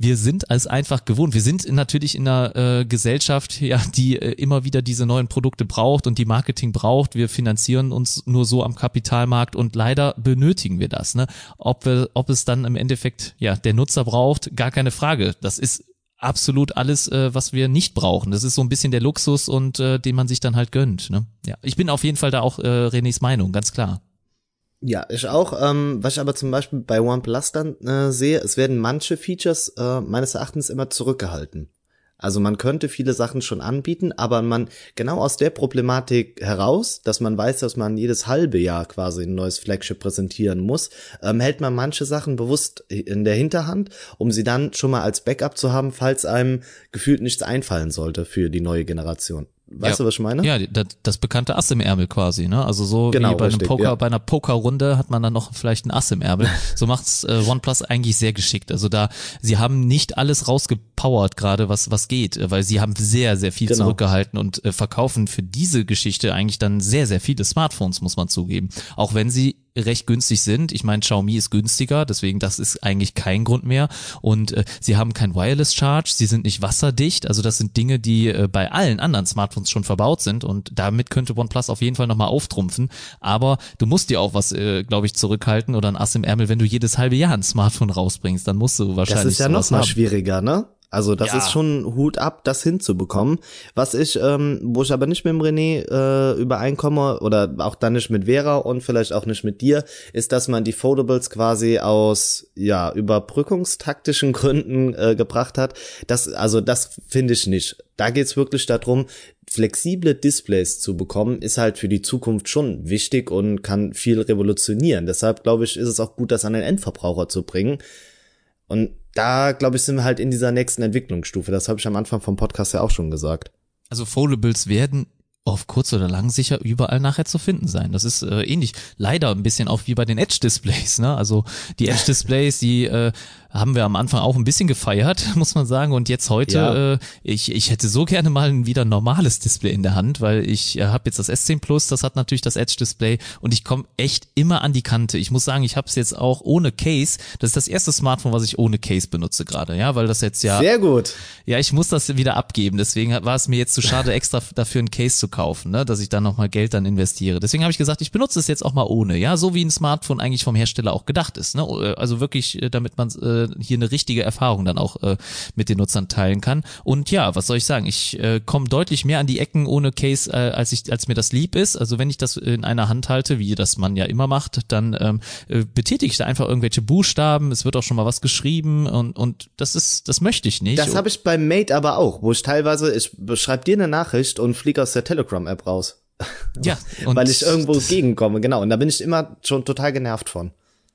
wir sind es einfach gewohnt. Wir sind natürlich in einer äh, Gesellschaft, ja, die äh, immer wieder diese neuen Produkte braucht und die Marketing braucht. Wir finanzieren uns nur so am Kapitalmarkt und leider benötigen wir das. Ne? Ob wir, ob es dann im Endeffekt ja der Nutzer braucht, gar keine Frage. Das ist absolut alles, äh, was wir nicht brauchen. Das ist so ein bisschen der Luxus und äh, den man sich dann halt gönnt. Ne? Ja, ich bin auf jeden Fall da auch äh, Renés Meinung, ganz klar. Ja, ich auch. Ähm, was ich aber zum Beispiel bei OnePlus dann äh, sehe, es werden manche Features äh, meines Erachtens immer zurückgehalten. Also man könnte viele Sachen schon anbieten, aber man genau aus der Problematik heraus, dass man weiß, dass man jedes halbe Jahr quasi ein neues Flagship präsentieren muss, ähm, hält man manche Sachen bewusst in der Hinterhand, um sie dann schon mal als Backup zu haben, falls einem gefühlt nichts einfallen sollte für die neue Generation. Weißt Ja. du, was ich meine? Ja, das, das bekannte Ass im Ärmel quasi, ne? Also so Genau, wie bei einem richtig, Poker, ja. bei einer Pokerrunde hat man dann noch vielleicht ein Ass im Ärmel. So macht's äh, OnePlus eigentlich sehr geschickt. Also da, sie haben nicht alles rausgepowert gerade, was was geht, äh, weil sie haben sehr sehr viel Genau. zurückgehalten und äh, verkaufen für diese Geschichte eigentlich dann sehr sehr viele Smartphones, muss man zugeben. Auch wenn sie recht günstig sind. Ich meine, Xiaomi ist günstiger, deswegen das ist eigentlich kein Grund mehr. Und äh, sie haben kein Wireless Charge, sie sind nicht wasserdicht. Also das sind Dinge, die äh, bei allen anderen Smartphones schon verbaut sind und damit könnte OnePlus auf jeden Fall nochmal auftrumpfen. Aber du musst dir auch was, äh, glaube ich, zurückhalten oder ein Ass im Ärmel, wenn du jedes halbe Jahr ein Smartphone rausbringst, dann musst du wahrscheinlich Das ist ja sowas noch mal haben. schwieriger, ne? Also das Ja. ist schon Hut ab, das hinzubekommen. Was ich, ähm, wo ich aber nicht mit dem René äh, übereinkomme oder auch dann nicht mit Vera und vielleicht auch nicht mit dir, ist, dass man die Foldables quasi aus ja überbrückungstaktischen Gründen äh, gebracht hat. Das, also das finde ich nicht. Da geht's wirklich darum, flexible Displays zu bekommen, ist halt für die Zukunft schon wichtig und kann viel revolutionieren. Deshalb glaube ich, ist es auch gut, das an den Endverbraucher zu bringen. Und da, glaube ich, sind wir halt in dieser nächsten Entwicklungsstufe. Das habe ich am Anfang vom Podcast ja auch schon gesagt. Also Foldables werden auf kurz oder lang sicher überall nachher zu finden sein. Das ist äh, ähnlich, leider ein bisschen auch wie bei den Edge-Displays. Ne? Also die Edge-Displays, die äh, haben wir am Anfang auch ein bisschen gefeiert, muss man sagen. Und jetzt heute, Ja. äh, ich, ich hätte so gerne mal ein wieder normales Display in der Hand, weil ich äh, habe jetzt das S10 Plus, das hat natürlich das Edge-Display und ich komme echt immer an die Kante. Ich muss sagen, ich habe es jetzt auch ohne Case. Das ist das erste Smartphone, was ich ohne Case benutze gerade, ja, weil das jetzt ja Sehr gut. ja, ich muss das wieder abgeben. Deswegen war es mir jetzt zu schade, extra dafür ein Case zu kaufen. ne? dass ich da nochmal Geld dann investiere. Deswegen habe ich gesagt, ich benutze es jetzt auch mal ohne, ja, so wie ein Smartphone eigentlich vom Hersteller auch gedacht ist. Ne? Also wirklich, äh, damit man äh, hier eine richtige Erfahrung dann auch äh, mit den Nutzern teilen kann. Und ja, was soll ich sagen? Ich äh, komme deutlich mehr an die Ecken ohne Case, äh, als ich, als mir das lieb ist. Also wenn ich das in einer Hand halte, wie das man ja immer macht, dann ähm, äh, betätige ich da einfach irgendwelche Buchstaben. Es wird auch schon mal was geschrieben und und das ist, das möchte ich nicht. Das habe ich beim Mate aber auch, wo ich teilweise, ich beschreibe dir eine Nachricht und fliege aus der Telegram-App raus. Ja, und weil ich irgendwo gegenkomme, genau. Und da bin ich immer schon total genervt von.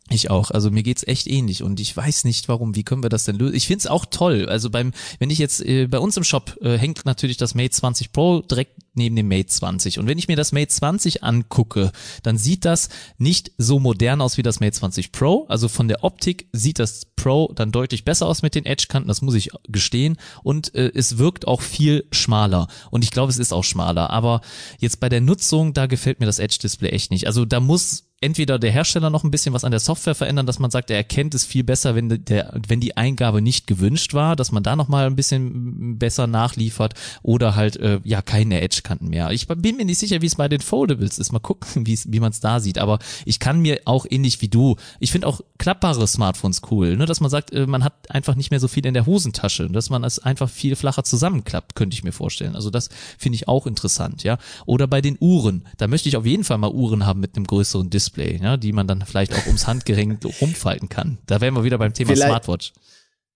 Ich auch. Also mir geht's echt ähnlich und ich weiß nicht warum. Wie können wir das denn lösen? Ich find's auch toll. Also beim, wenn ich jetzt äh, bei uns im Shop äh, hängt natürlich das Mate 20 Pro direkt neben dem Mate 20 und wenn ich mir das Mate 20 angucke, dann sieht das nicht so modern aus wie das Mate 20 Pro. Also von der Optik sieht das Pro dann deutlich besser aus mit den Edge-Kanten. Das muss ich gestehen und äh, es wirkt auch viel schmaler und ich glaube, es ist auch schmaler. Aber jetzt bei der Nutzung, da gefällt mir das Edge-Display echt nicht. Also da muss entweder der Hersteller noch ein bisschen was an der Software verändern, dass man sagt, er erkennt es viel besser, wenn der, wenn die Eingabe nicht gewünscht war, dass man da noch mal ein bisschen besser nachliefert oder halt äh, ja keine Edge-Kanten mehr. Ich bin mir nicht sicher, wie es bei den Foldables ist. Mal gucken, wie wie man es da sieht. Aber ich kann mir auch ähnlich wie du. Ich finde auch klappbare Smartphones cool, ne, dass man sagt, äh, man hat einfach nicht mehr so viel in der Hosentasche, dass man es einfach viel flacher zusammenklappt, könnte ich mir vorstellen. Also das finde ich auch interessant, ja. Oder bei den Uhren, da möchte ich auf jeden Fall mal Uhren haben mit einem größeren Display. Display, ja, die man dann vielleicht auch ums Handgelenk rumfalten kann. Da wären wir wieder beim Thema vielleicht, Smartwatch.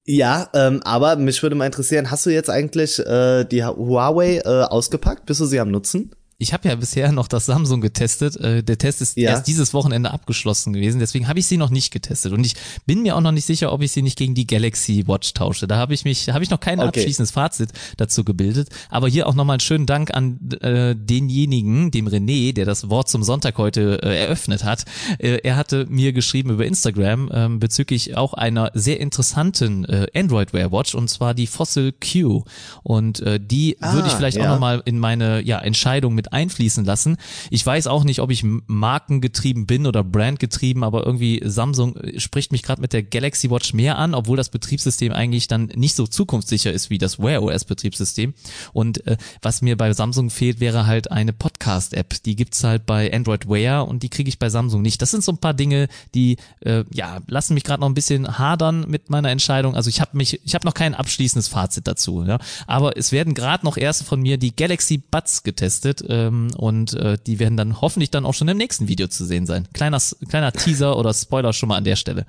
Ja, ähm, aber mich würde mal interessieren, hast du jetzt eigentlich äh, die Huawei äh, ausgepackt? Bist du sie am Nutzen? Ich habe ja bisher noch das Samsung getestet. Äh, der Test ist ja. erst dieses Wochenende abgeschlossen gewesen, deswegen habe ich sie noch nicht getestet und ich bin mir auch noch nicht sicher, ob ich sie nicht gegen die Galaxy Watch tausche. Da habe ich mich, habe ich noch kein okay. abschließendes Fazit dazu gebildet. Aber hier auch nochmal einen schönen Dank an äh, denjenigen, dem René, der das Wort zum Sonntag heute äh, eröffnet hat. Äh, er hatte mir geschrieben über Instagram äh, bezüglich auch einer sehr interessanten äh, Android Wear Watch und zwar die Fossil Q und äh, die ah, würde ich vielleicht ja. auch nochmal in meine ja Entscheidung mit einfließen lassen. Ich weiß auch nicht, ob ich markengetrieben bin oder brandgetrieben, aber irgendwie Samsung spricht mich gerade mit der Galaxy Watch mehr an, obwohl das Betriebssystem eigentlich dann nicht so zukunftssicher ist wie das Wear OS Betriebssystem. Und äh, was mir bei Samsung fehlt, wäre halt eine Podcast-App. Die gibt's halt bei Android Wear und die kriege ich bei Samsung nicht. Das sind so ein paar Dinge, die äh, ja lassen mich gerade noch ein bisschen hadern mit meiner Entscheidung. Also ich habe mich, ich habe noch kein abschließendes Fazit dazu. Ja? Aber es werden gerade noch erst von mir die Galaxy Buds getestet. Äh, ähm, und äh, die werden dann hoffentlich dann auch schon im nächsten Video zu sehen sein. Kleiner, kleiner Teaser oder Spoiler schon mal an der Stelle.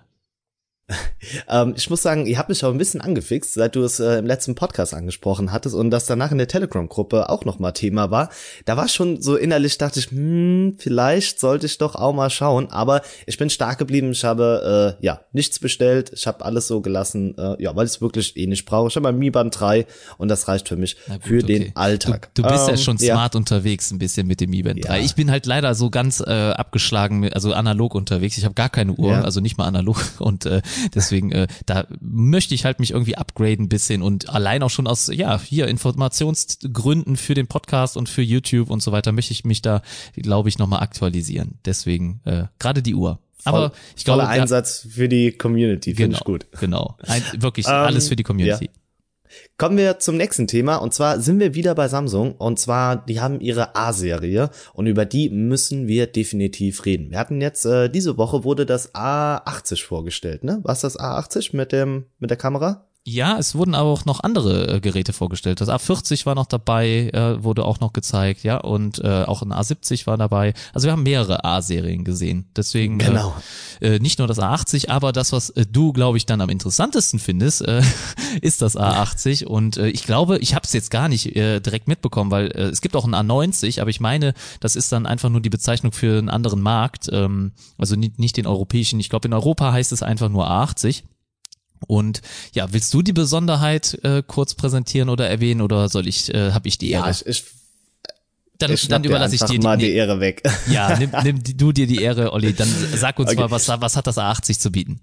ähm, ich muss sagen, ihr habt mich auch ein bisschen angefixt, seit du es äh, im letzten Podcast angesprochen hattest und das danach in der Telegram-Gruppe auch nochmal Thema war. Da war schon so innerlich, dachte ich, hm, vielleicht sollte ich doch auch mal schauen. Aber ich bin stark geblieben. Ich habe äh, ja nichts bestellt. Ich habe alles so gelassen, äh, ja, weil ich es wirklich eh nicht brauche. Ich habe mein Mi Band 3 und das reicht für mich gut, für okay. den Alltag. Du, du bist ähm, ja schon smart ja. unterwegs ein bisschen mit dem Mi Band 3. Ja. Ich bin halt leider so ganz äh, abgeschlagen, also analog unterwegs. Ich habe gar keine Uhr, ja. also nicht mal analog und äh, Deswegen, äh, da möchte ich halt mich irgendwie upgraden ein bisschen und allein auch schon aus, ja, hier Informationsgründen für den Podcast und für YouTube und so weiter möchte ich mich da, glaube ich, nochmal aktualisieren. Deswegen, äh, gerade die Uhr. Aber ich glaube. Einsatz für die Community, finde genau, ich gut. Genau. Ein, wirklich um, alles für die Community. Ja. Kommen wir zum nächsten Thema und zwar sind wir wieder bei Samsung und zwar die haben ihre A-Serie und über die müssen wir definitiv reden. Wir hatten jetzt äh, diese Woche wurde das A80 vorgestellt, ne? Was das A80 mit dem mit der Kamera? Ja, es wurden aber auch noch andere äh, Geräte vorgestellt. Das A40 war noch dabei, äh, wurde auch noch gezeigt, ja, und äh, auch ein A70 war dabei. Also wir haben mehrere A-Serien gesehen. Deswegen genau. äh, äh, nicht nur das A80, aber das, was äh, du, glaube ich, dann am interessantesten findest, äh, ist das A80. Und äh, ich glaube, ich habe es jetzt gar nicht äh, direkt mitbekommen, weil äh, es gibt auch ein A90, aber ich meine, das ist dann einfach nur die Bezeichnung für einen anderen Markt, ähm, also nicht, nicht den europäischen. Ich glaube, in Europa heißt es einfach nur A80. Und ja, willst du die Besonderheit äh, kurz präsentieren oder erwähnen oder soll ich, äh, habe ich die Ehre? Ja, ich, ich dann, dann überlasse ich dir die, die Ehre weg. Ja, nimm, nimm du dir die Ehre, Olli. Dann sag uns okay. mal, was, was hat das A80 zu bieten?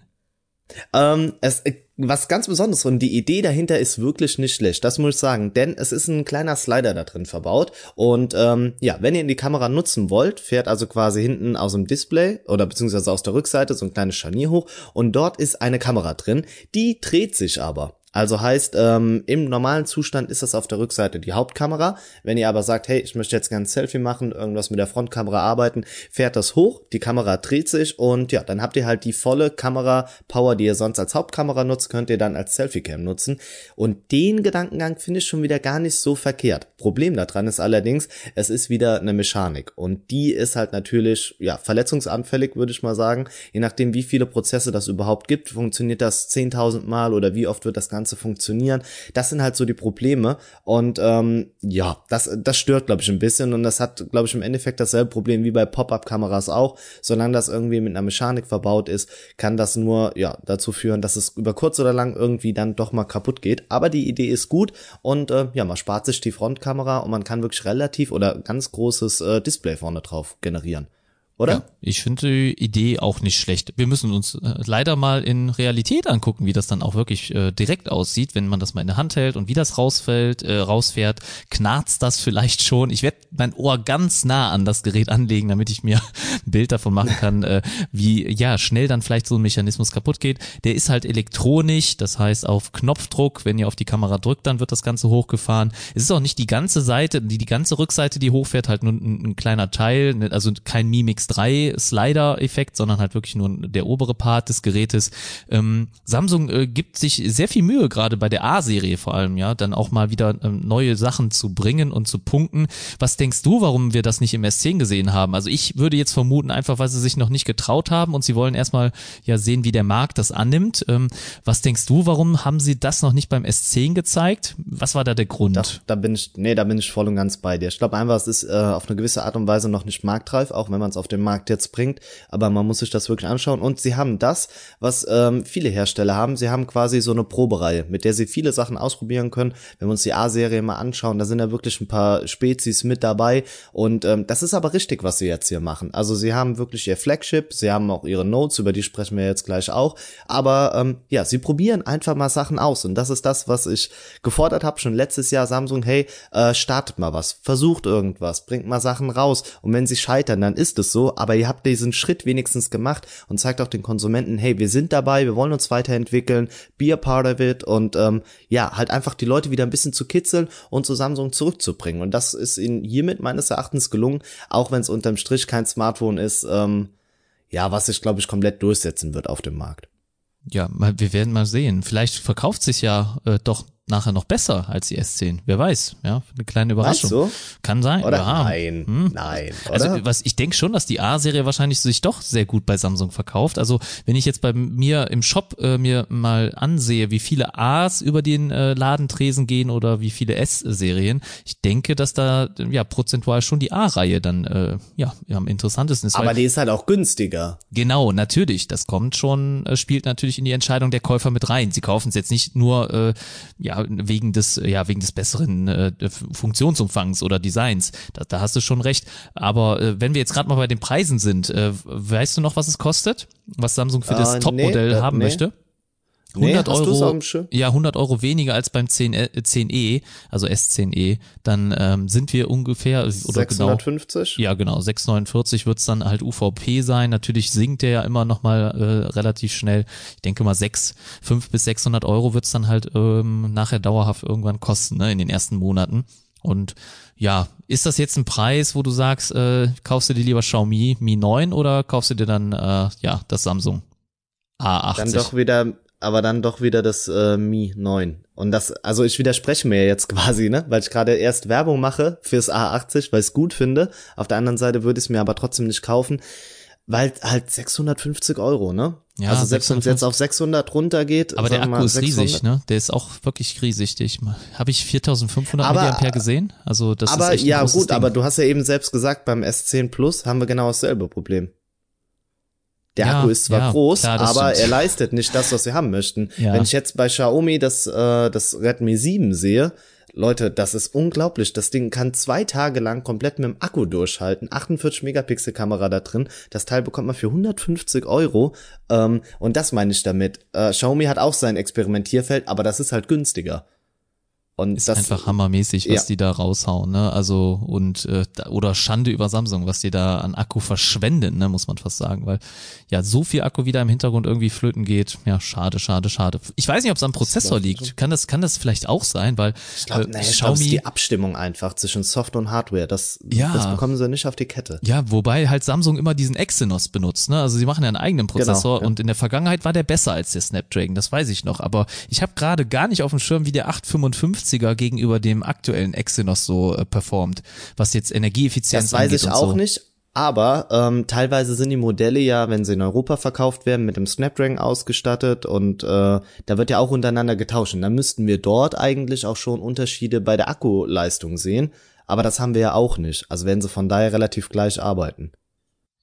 Ähm, es, was ganz Besonderes und die Idee dahinter ist wirklich nicht schlecht, das muss ich sagen, denn es ist ein kleiner Slider da drin verbaut und ähm, ja, wenn ihr die Kamera nutzen wollt, fährt also quasi hinten aus dem Display oder beziehungsweise aus der Rückseite so ein kleines Scharnier hoch und dort ist eine Kamera drin, die dreht sich aber. Also heißt, ähm, im normalen Zustand ist das auf der Rückseite die Hauptkamera. Wenn ihr aber sagt, hey, ich möchte jetzt gerne ein Selfie machen, irgendwas mit der Frontkamera arbeiten, fährt das hoch, die Kamera dreht sich und ja, dann habt ihr halt die volle Kamera-Power, die ihr sonst als Hauptkamera nutzt, könnt ihr dann als Selfie-Cam nutzen. Und den Gedankengang finde ich schon wieder gar nicht so verkehrt. Problem daran ist allerdings, es ist wieder eine Mechanik und die ist halt natürlich, ja, verletzungsanfällig, würde ich mal sagen. Je nachdem, wie viele Prozesse das überhaupt gibt, funktioniert das 10.000 Mal oder wie oft wird das Ganze Ganze funktionieren. Das sind halt so die Probleme. Und ähm, ja, das, das stört, glaube ich, ein bisschen. Und das hat, glaube ich, im Endeffekt dasselbe Problem wie bei Pop-up-Kameras auch. Solange das irgendwie mit einer Mechanik verbaut ist, kann das nur ja dazu führen, dass es über kurz oder lang irgendwie dann doch mal kaputt geht. Aber die Idee ist gut und äh, ja, man spart sich die Frontkamera und man kann wirklich relativ oder ganz großes äh, Display vorne drauf generieren oder? Ja, ich finde die Idee auch nicht schlecht. Wir müssen uns äh, leider mal in Realität angucken, wie das dann auch wirklich äh, direkt aussieht, wenn man das mal in der Hand hält und wie das rausfällt, äh, rausfährt. Knarzt das vielleicht schon? Ich werde mein Ohr ganz nah an das Gerät anlegen, damit ich mir ein Bild davon machen kann, äh, wie ja schnell dann vielleicht so ein Mechanismus kaputt geht. Der ist halt elektronisch, das heißt auf Knopfdruck, wenn ihr auf die Kamera drückt, dann wird das Ganze hochgefahren. Es ist auch nicht die ganze Seite, die die ganze Rückseite, die hochfährt, halt nur ein, ein kleiner Teil, ne, also kein Mimix X3 Slider-Effekt, sondern halt wirklich nur der obere Part des Gerätes. Ähm, Samsung äh, gibt sich sehr viel Mühe, gerade bei der A-Serie vor allem, ja, dann auch mal wieder ähm, neue Sachen zu bringen und zu punkten. Was denkst du, warum wir das nicht im S10 gesehen haben? Also ich würde jetzt vermuten, einfach weil sie sich noch nicht getraut haben und sie wollen erstmal ja sehen, wie der Markt das annimmt. Ähm, was denkst du, warum haben sie das noch nicht beim S10 gezeigt? Was war da der Grund? Da, da bin ich, nee, da bin ich voll und ganz bei dir. Ich glaube einfach, es ist äh, auf eine gewisse Art und Weise noch nicht marktreif, auch wenn man es auf den Markt jetzt bringt, aber man muss sich das wirklich anschauen. Und sie haben das, was ähm, viele Hersteller haben. Sie haben quasi so eine Probereihe, mit der sie viele Sachen ausprobieren können. Wenn wir uns die A-Serie mal anschauen, da sind ja wirklich ein paar Spezies mit dabei. Und ähm, das ist aber richtig, was sie jetzt hier machen. Also sie haben wirklich ihr Flagship, sie haben auch ihre Notes, über die sprechen wir jetzt gleich auch. Aber ähm, ja, sie probieren einfach mal Sachen aus. Und das ist das, was ich gefordert habe schon letztes Jahr. Samsung, hey, äh, startet mal was, versucht irgendwas, bringt mal Sachen raus. Und wenn sie scheitern, dann ist es so aber ihr habt diesen Schritt wenigstens gemacht und zeigt auch den Konsumenten, hey, wir sind dabei, wir wollen uns weiterentwickeln, be a part of it und ähm, ja, halt einfach die Leute wieder ein bisschen zu kitzeln und zu Samsung zurückzubringen. Und das ist ihnen hiermit meines Erachtens gelungen, auch wenn es unterm Strich kein Smartphone ist, ähm, ja, was sich, glaube ich, komplett durchsetzen wird auf dem Markt. Ja, wir werden mal sehen. Vielleicht verkauft sich ja äh, doch nachher noch besser als die S10. Wer weiß, ja, eine kleine Überraschung. Weißt du? Kann sein. Oder ja. nein, hm? nein. Also, oder? Also was ich denke schon, dass die A-Serie wahrscheinlich sich doch sehr gut bei Samsung verkauft. Also wenn ich jetzt bei mir im Shop äh, mir mal ansehe, wie viele A's über den äh, Ladentresen gehen oder wie viele S-Serien, ich denke, dass da ja prozentual schon die A-Reihe dann äh, ja am interessantesten ist. Aber die ist halt auch günstiger. Genau, natürlich. Das kommt schon, äh, spielt natürlich in die Entscheidung der Käufer mit rein. Sie kaufen es jetzt nicht nur äh, ja wegen des, ja, wegen des besseren äh, Funktionsumfangs oder Designs. Da, da hast du schon recht. Aber äh, wenn wir jetzt gerade mal bei den Preisen sind, äh, weißt du noch, was es kostet? Was Samsung für das uh, Topmodell nee, haben nee. möchte? 100 nee, Euro, ja, 100 Euro weniger als beim 10, äh, 10e, also S10e, dann ähm, sind wir ungefähr oder 650? Genau, ja, genau, 649 wird's dann halt UVP sein. Natürlich sinkt der ja immer noch mal äh, relativ schnell. Ich denke mal 6, 5 bis 600 Euro wird's dann halt ähm, nachher dauerhaft irgendwann kosten, ne, in den ersten Monaten. Und ja, ist das jetzt ein Preis, wo du sagst, äh, kaufst du dir lieber Xiaomi Mi 9 oder kaufst du dir dann äh, ja das Samsung A80? Dann doch wieder aber dann doch wieder das äh, Mi 9. Und das, also ich widerspreche mir jetzt quasi, ne, weil ich gerade erst Werbung mache fürs A80, weil ich es gut finde. Auf der anderen Seite würde ich es mir aber trotzdem nicht kaufen, weil halt 650 Euro, ne? Ja, also selbst wenn es jetzt auf 600 runtergeht. Aber der Akku ist 600. riesig, ne? Der ist auch wirklich riesig. Ich, habe ich 4500 aber, mAh gesehen? Also das aber, ist echt ein ja gut, Ding. aber du hast ja eben selbst gesagt, beim S10 Plus haben wir genau dasselbe Problem. Der ja, Akku ist zwar ja, groß, klar, aber stimmt. er leistet nicht das, was wir haben möchten. Ja. Wenn ich jetzt bei Xiaomi das, äh, das Redmi 7 sehe, Leute, das ist unglaublich. Das Ding kann zwei Tage lang komplett mit dem Akku durchhalten. 48 Megapixel Kamera da drin. Das Teil bekommt man für 150 Euro. Ähm, und das meine ich damit. Äh, Xiaomi hat auch sein Experimentierfeld, aber das ist halt günstiger. Und ist das einfach hammermäßig, was ja. die da raushauen, ne? Also und äh, oder Schande über Samsung, was die da an Akku verschwenden, ne, muss man fast sagen, weil ja so viel Akku wieder im Hintergrund irgendwie flöten geht. Ja, schade, schade, schade. Ich weiß nicht, ob es am Prozessor liegt. Kann das kann das vielleicht auch sein, weil Ich glaube, äh, nee, ich glaub, Xiaomi die Abstimmung einfach zwischen Software und Hardware. Das, Ja. das bekommen sie nicht auf die Kette. Ja, wobei halt Samsung immer diesen Exynos benutzt, ne? Also sie machen ja einen eigenen Prozessor Genau, ja. und in der Vergangenheit war der besser als der Snapdragon, das weiß ich noch. Aber ich habe gerade gar nicht auf dem Schirm, wie der 855er gegenüber dem aktuellen Exynos so äh, performt, was jetzt Energieeffizienz Das weiß angeht ich und auch so. nicht. Aber ähm, teilweise sind die Modelle ja, wenn sie in Europa verkauft werden, mit dem Snapdragon ausgestattet und äh, da wird ja auch untereinander getauscht. Und dann müssten wir dort eigentlich auch schon Unterschiede bei der Akkuleistung sehen. Aber das haben wir ja auch nicht. Also werden sie von daher relativ gleich arbeiten.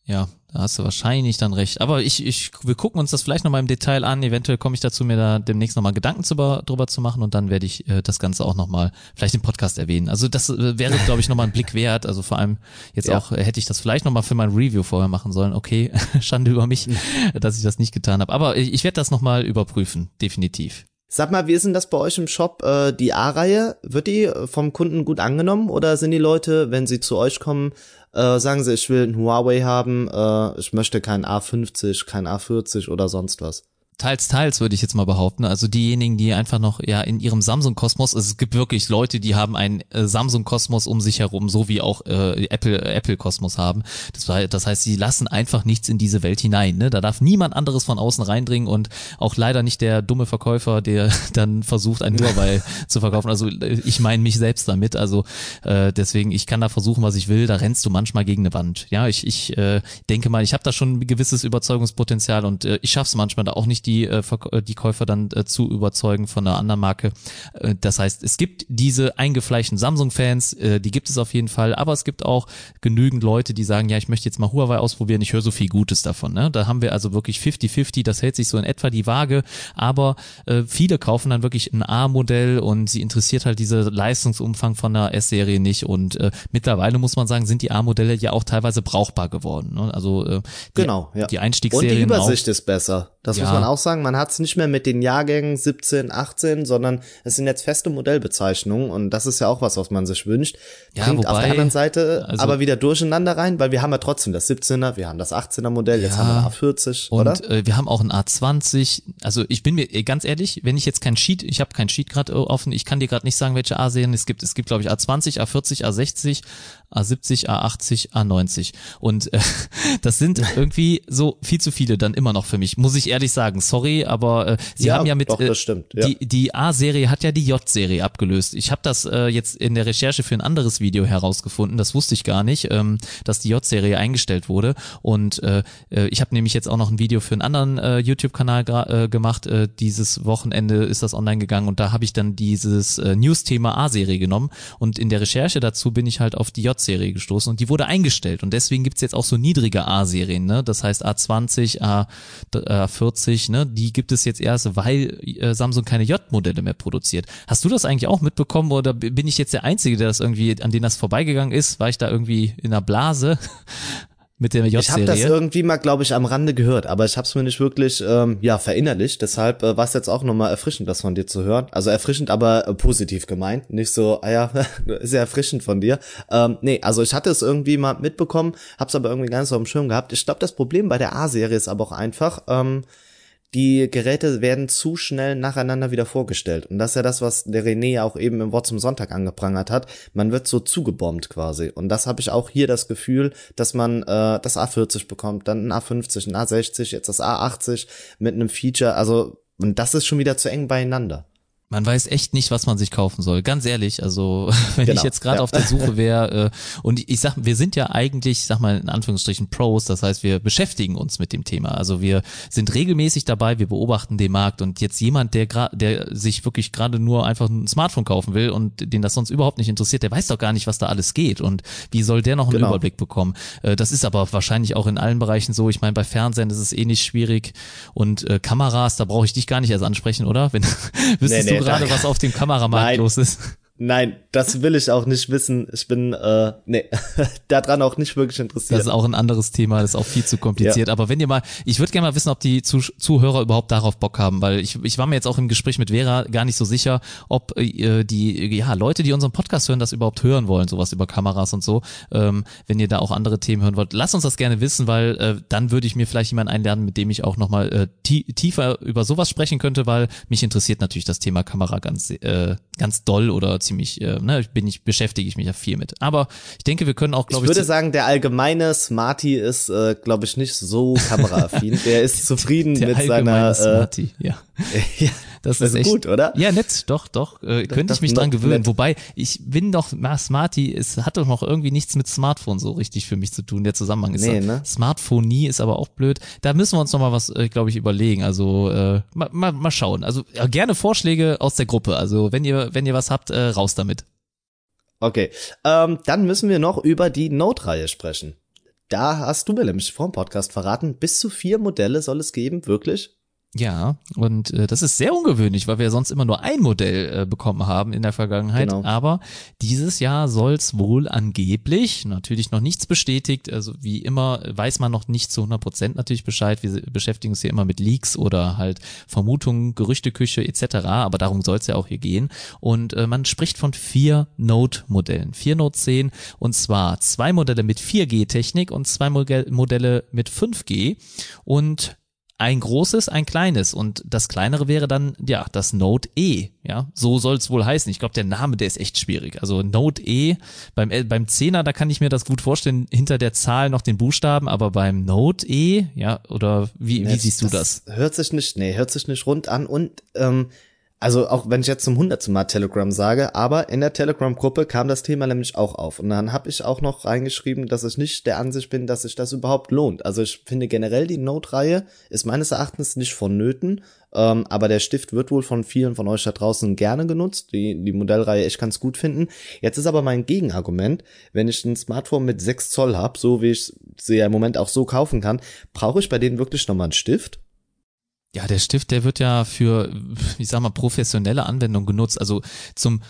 Ja, da hast du wahrscheinlich dann recht. Aber ich, ich, wir gucken uns das vielleicht nochmal im Detail an. Eventuell komme ich dazu, mir da demnächst nochmal Gedanken zu, drüber zu machen und dann werde ich äh, das Ganze auch nochmal vielleicht im Podcast erwähnen. Also das äh, wäre, glaube ich, nochmal ein Blick wert. Also vor allem jetzt Ja. auch, äh, hätte ich das vielleicht nochmal für mein Review vorher machen sollen. Okay, Schande über mich, dass ich das nicht getan habe. Aber ich, ich werde das nochmal überprüfen, definitiv. Sag mal, wie ist denn das bei euch im Shop? Äh, die A-Reihe, wird die äh, vom Kunden gut angenommen oder sind die Leute, wenn sie zu euch kommen, äh, sagen sie, ich will ein Huawei haben, äh, ich möchte kein A50, kein A40 oder sonst was? Teils, teils würde ich jetzt mal behaupten. Also diejenigen, die einfach noch ja in ihrem Samsung-Kosmos, es gibt wirklich Leute, die haben einen äh, Samsung-Kosmos um sich herum, so wie auch äh, Apple Apple-Kosmos haben. Das, das heißt, sie lassen einfach nichts in diese Welt hinein. Ne? Da darf niemand anderes von außen reindringen und auch leider nicht der dumme Verkäufer, der dann versucht, ein Huawei zu verkaufen. Also äh, ich meine mich selbst damit. Also äh, deswegen, ich kann da versuchen, was ich will. Da rennst du manchmal gegen eine Wand. Ja, ich, ich äh, denke mal, ich habe da schon ein gewisses Überzeugungspotenzial und äh, ich schaffe es manchmal da auch nicht, die, äh, Verk- äh, die Käufer dann äh, zu überzeugen von einer anderen Marke. Äh, das heißt, es gibt diese eingefleischten Samsung-Fans, äh, die gibt es auf jeden Fall, aber es gibt auch genügend Leute, die sagen, ja, ich möchte jetzt mal Huawei ausprobieren, ich höre so viel Gutes davon. Ne? Da haben wir also wirklich 50-50, das hält sich so in etwa die Waage, aber äh, viele kaufen dann wirklich ein A-Modell und sie interessiert halt dieser Leistungsumfang von der S-Serie nicht und äh, mittlerweile muss man sagen, sind die A-Modelle ja auch teilweise brauchbar geworden. Ne? Also äh, die, Genau, ja. die Und Einstiegsserien die auch. Übersicht ist besser. Das Ja. muss man auch sagen. Man hat es nicht mehr mit den Jahrgängen 17, 18, sondern es sind jetzt feste Modellbezeichnungen und das ist ja auch was, was man sich wünscht. Ja, Bringt auf wobei- der anderen Seite also- aber wieder durcheinander rein, weil wir haben ja trotzdem das 17er, wir haben das 18er Modell, jetzt Ja. haben wir A40, Und oder? äh, wir haben auch ein A20. Also ich bin mir äh, ganz ehrlich, wenn ich jetzt kein Sheet, ich habe kein Sheet gerade offen, ich kann dir gerade nicht sagen, welche A-Serien es gibt. Es gibt, glaube ich, A20, A40, A60, A70, A80, A90. Und äh, das sind irgendwie so viel zu viele dann immer noch für mich, muss ich ehrlich sagen. Sorry, aber äh, sie Ja, haben ja mit doch, äh, das stimmt, ja. die die A-Serie hat ja die J-Serie abgelöst. Ich habe das äh, jetzt in der Recherche für ein anderes Video herausgefunden. Das wusste ich gar nicht, ähm, dass die J-Serie eingestellt wurde. Und äh, äh, ich habe nämlich jetzt auch noch ein Video für einen anderen äh, YouTube-Kanal äh, gemacht. Äh, dieses Wochenende ist das online gegangen und da habe ich dann dieses äh, News-Thema A-Serie genommen. Und in der Recherche dazu bin ich halt auf die J-Serie gestoßen und die wurde eingestellt. Und deswegen gibt's jetzt auch so niedrige A-Serien. Ne? Das heißt A20, A, A40, ne? die gibt es jetzt erst, weil äh, Samsung keine J-Modelle mehr produziert. Hast du das eigentlich auch mitbekommen oder bin ich jetzt der Einzige, der das irgendwie, an den das vorbeigegangen ist? War ich da irgendwie in einer Blase mit der Ich habe das J-Serie? irgendwie mal, glaube ich, am Rande gehört, aber ich habe es mir nicht wirklich ähm, ja verinnerlicht. Deshalb äh, war es jetzt auch nochmal erfrischend, das von dir zu hören. Also erfrischend, aber äh, positiv gemeint. Nicht so, ah ja, ja erfrischend von dir. Ähm, nee, also ich hatte es irgendwie mal mitbekommen, hab's aber irgendwie ganz auf dem Schirm gehabt. Ich glaube, das Problem bei der A-Serie ist aber auch einfach, ähm, die Geräte werden zu schnell nacheinander wieder vorgestellt. Und das ist ja das, was der René auch eben im Wort zum Sonntag angeprangert hat. Man wird so zugebombt quasi. Und das habe ich auch hier das Gefühl, dass man äh, das A40 bekommt, dann ein A50, ein A60, jetzt das A80 mit einem Feature. Also, und das ist schon wieder zu eng beieinander. Man weiß echt nicht, was man sich kaufen soll. Ganz ehrlich, also wenn Genau, ich jetzt gerade ja. auf der Suche wäre äh, und ich sag, wir sind ja eigentlich, ich sag mal in Anführungsstrichen Pros, das heißt, wir beschäftigen uns mit dem Thema. Also wir sind regelmäßig dabei, wir beobachten den Markt und jetzt jemand, der gerade, der sich wirklich gerade nur einfach ein Smartphone kaufen will und den das sonst überhaupt nicht interessiert, der weiß doch gar nicht, was da alles geht und wie soll der noch einen Genau. Überblick bekommen? Äh, das ist aber wahrscheinlich auch in allen Bereichen so. Ich meine, bei Fernsehen ist es eh nicht schwierig und äh, Kameras, da brauche ich dich gar nicht erst ansprechen, oder? Wenn wüsstest nee, du gerade, was auf dem Kameramarkt Nein. los ist. Nein, das will ich auch nicht wissen. Ich bin äh, nee, daran auch nicht wirklich interessiert. Das ist auch ein anderes Thema, das ist auch viel zu kompliziert. Ja. Aber wenn ihr mal, ich würde gerne mal wissen, ob die Zuhörer überhaupt darauf Bock haben, weil ich, ich war mir jetzt auch im Gespräch mit Vera gar nicht so sicher, ob äh, die ja Leute, die unseren Podcast hören, das überhaupt hören wollen, sowas über Kameras und so. Ähm, wenn ihr da auch andere Themen hören wollt, lasst uns das gerne wissen, weil äh, dann würde ich mir vielleicht jemanden einladen, mit dem ich auch nochmal äh, tiefer über sowas sprechen könnte, weil mich interessiert natürlich das Thema Kamera ganz, äh, ganz doll oder ziemlich ziemlich, äh, ne, bin ich, beschäftige ich mich ja viel mit. Aber ich denke, wir können auch, glaube ich. Ich würde sagen, der allgemeine Smarty ist, äh, glaube ich, nicht so kameraaffin. der ist zufrieden der mit seiner. Äh, Smarty, ja. ja. Das, das ist, echt, gut, oder? Ja, nett, doch, doch. Äh, könnte ich mich dran gewöhnen. Nett. Wobei, ich bin doch, na, Smarty, es hat doch noch irgendwie nichts mit Smartphone so richtig für mich zu tun. Der Zusammenhang ist nee, ne? Smartphonie ist aber auch blöd. Da müssen wir uns noch mal was, äh, glaube ich, überlegen. Also äh, mal, mal, mal schauen. Also ja, gerne Vorschläge aus der Gruppe. Also wenn ihr, wenn ihr was habt, äh, raus damit. Okay, ähm, dann müssen wir noch über die Note-Reihe sprechen. Da hast du mir nämlich vor dem Podcast verraten, bis zu vier Modelle soll es geben, wirklich? Ja, und äh, das ist sehr ungewöhnlich, weil wir sonst immer nur ein Modell äh, bekommen haben in der Vergangenheit. Genau. Aber dieses Jahr soll es wohl angeblich, natürlich noch nichts bestätigt, also wie immer weiß man noch nicht zu 100 Prozent natürlich Bescheid. Wir beschäftigen uns hier immer mit Leaks oder halt Vermutungen, Gerüchteküche etc. Aber darum soll es ja auch hier gehen. Und äh, man spricht von vier Note-Modellen, vier Note 10 und zwar zwei Modelle mit 4G-Technik und zwei Modelle mit 5G. Und ein großes, ein kleines und das kleinere wäre dann ja das Note E, ja, so soll es wohl heißen. Ich glaube, der Name, der ist echt schwierig. Also Note E beim beim Zehner, da kann ich mir das gut vorstellen, hinter der Zahl noch den Buchstaben, aber beim Note E, ja, oder wie, wie siehst du das? das? Hört sich nicht, nee, hört sich nicht rund an und ähm, also auch wenn ich jetzt zum hundertsten Mal Telegram sage, aber in der Telegram-Gruppe kam das Thema nämlich auch auf. Und dann habe ich auch noch reingeschrieben, dass ich nicht der Ansicht bin, dass sich das überhaupt lohnt. Also ich finde generell die Note-Reihe ist meines Erachtens nicht vonnöten, ähm, aber der Stift wird wohl von vielen von euch da draußen gerne genutzt. Die, die Modellreihe, ich kann es gut finden. Jetzt ist aber mein Gegenargument, wenn ich ein Smartphone mit 6 Zoll habe, so wie ich sie ja im Moment auch so kaufen kann, brauche ich bei denen wirklich nochmal einen Stift? Ja, der Stift, der wird ja für, ich sag mal, professionelle Anwendung genutzt. Also zum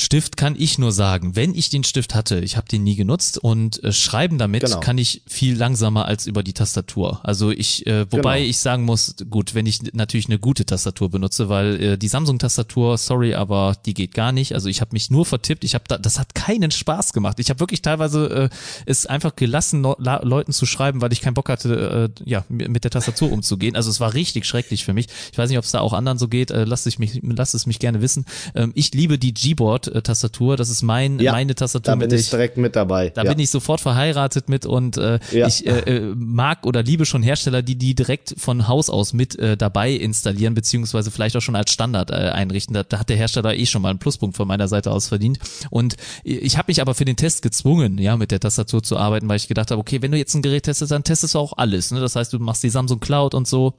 Stift kann ich nur sagen, wenn ich den Stift hatte, ich habe den nie genutzt und äh, schreiben damit genau. kann ich viel langsamer als über die Tastatur. Also ich, äh, wobei genau. ich sagen muss, gut, wenn ich natürlich eine gute Tastatur benutze, weil äh, die Samsung-Tastatur, sorry, aber die geht gar nicht. Also ich habe mich nur vertippt, ich habe da, das hat keinen Spaß gemacht. Ich habe wirklich teilweise äh, es einfach gelassen, no, Leuten zu schreiben, weil ich keinen Bock hatte, äh, ja, mit der Tastatur umzugehen. Also es war richtig schrecklich für mich. Ich weiß nicht, ob es da auch anderen so geht. Äh, lasst, ich mich, lasst es mich gerne wissen. Ähm, ich liebe die Gboard Tastatur. Das ist mein ja, meine Tastatur. Da bin ich, ich direkt mit dabei. Da ja. bin ich sofort verheiratet mit und äh, ja. ich äh, äh, mag oder liebe schon Hersteller, die die direkt von Haus aus mit äh, dabei installieren beziehungsweise vielleicht auch schon als Standard äh, einrichten. Da, da hat der Hersteller eh schon mal einen Pluspunkt von meiner Seite aus verdient. Und ich habe mich aber für den Test gezwungen, ja, mit der Tastatur zu arbeiten, weil ich gedacht habe, okay, wenn du jetzt ein Gerät testest, dann testest du auch alles. Ne? Das heißt, du machst die Samsung Cloud und so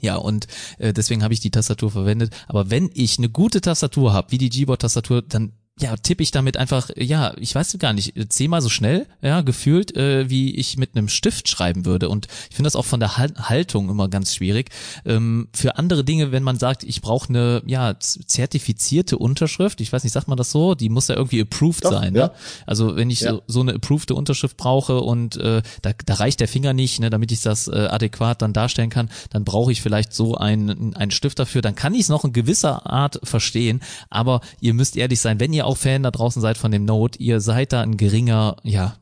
ja, und äh, deswegen habe ich die Tastatur verwendet. Aber wenn ich eine gute Tastatur habe, wie die Gboard-Tastatur, dann ja, tippe ich damit einfach, ja, ich weiß gar nicht, zehnmal so schnell, ja, gefühlt, äh, wie ich mit einem Stift schreiben würde. Und ich finde das auch von der Haltung immer ganz schwierig. Ähm, für andere Dinge, wenn man sagt, ich brauche eine, ja, zertifizierte Unterschrift, ich weiß nicht, sagt man das so, die muss ja irgendwie approved Doch, sein. Ne? Ja. Ne? Also wenn ich ja. so, so eine approved Unterschrift brauche und äh, da, da reicht der Finger nicht, ne, damit ich das äh, adäquat dann darstellen kann, dann brauche ich vielleicht so einen, einen Stift dafür. Dann kann ich es noch in gewisser Art verstehen, aber ihr müsst ehrlich sein, wenn ihr auch Fan da draußen seid von dem Note, ihr seid da ein geringer, ja,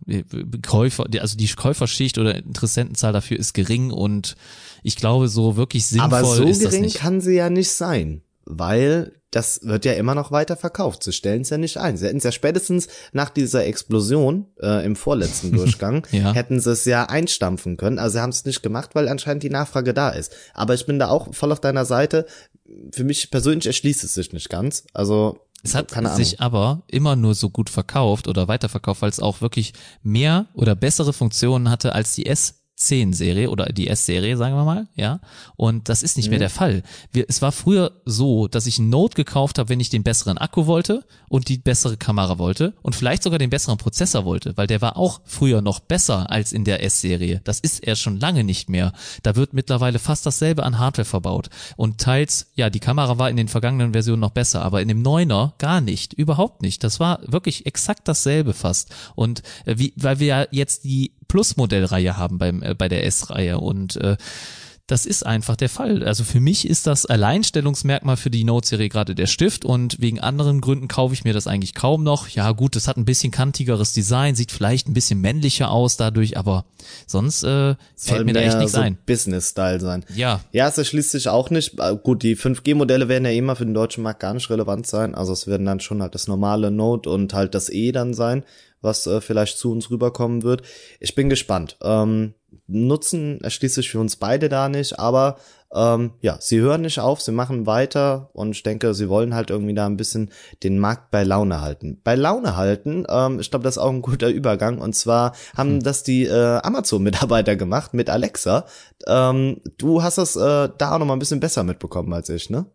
Käufer, also die Käuferschicht oder Interessentenzahl dafür ist gering und ich glaube, so wirklich sinnvoll Aber so ist gering kann sie ja nicht sein, weil das wird ja immer noch weiter verkauft. Sie stellen es ja nicht ein. Sie hätten es ja spätestens nach dieser Explosion äh, im vorletzten Durchgang, ja. hätten sie es ja einstampfen können. Also sie haben es nicht gemacht, weil anscheinend die Nachfrage da ist. Aber ich bin da auch voll auf deiner Seite. Für mich persönlich erschließt es sich nicht ganz. Also es hat sich aber immer nur so gut verkauft oder weiterverkauft, weil es auch wirklich mehr oder bessere Funktionen hatte als die S S10-Serie oder die S-Serie, sagen wir mal, ja. Und das ist nicht mhm. mehr der Fall. Wir, es war früher so, dass ich ein Note gekauft habe, wenn ich den besseren Akku wollte und die bessere Kamera wollte und vielleicht sogar den besseren Prozessor wollte, weil der war auch früher noch besser als in der S-Serie. Das ist er schon lange nicht mehr. Da wird mittlerweile fast dasselbe an Hardware verbaut. Und teils, ja, die Kamera war in den vergangenen Versionen noch besser, aber in dem Neuner gar nicht, überhaupt nicht. Das war wirklich exakt dasselbe fast. Und äh, wie, weil wir ja jetzt die Plus-Modellreihe haben beim, äh, bei der S-Reihe und äh, das ist einfach der Fall. Also für mich ist das Alleinstellungsmerkmal für die Note-Serie gerade der Stift und wegen anderen Gründen kaufe ich mir das eigentlich kaum noch. Ja gut, es hat ein bisschen kantigeres Design, sieht vielleicht ein bisschen männlicher aus dadurch, aber sonst äh, fällt mir da echt nichts so ein. Business-Style sein. Ja. Ja, es erschließt sich auch nicht. Äh, gut, die 5G-Modelle werden ja immer für den deutschen Markt gar nicht relevant sein. Also es werden dann schon halt das normale Note und halt das E dann sein was äh, vielleicht zu uns rüberkommen wird. Ich bin gespannt. Ähm, Nutzen erschließt sich für uns beide da nicht, aber ähm, ja, sie hören nicht auf, sie machen weiter und ich denke, sie wollen halt irgendwie da ein bisschen den Markt bei Laune halten. Bei Laune halten, ähm, ich glaube, das ist auch ein guter Übergang und zwar haben hm. das die äh, Amazon-Mitarbeiter gemacht mit Alexa. Ähm, du hast das äh, da auch noch mal ein bisschen besser mitbekommen als ich, ne?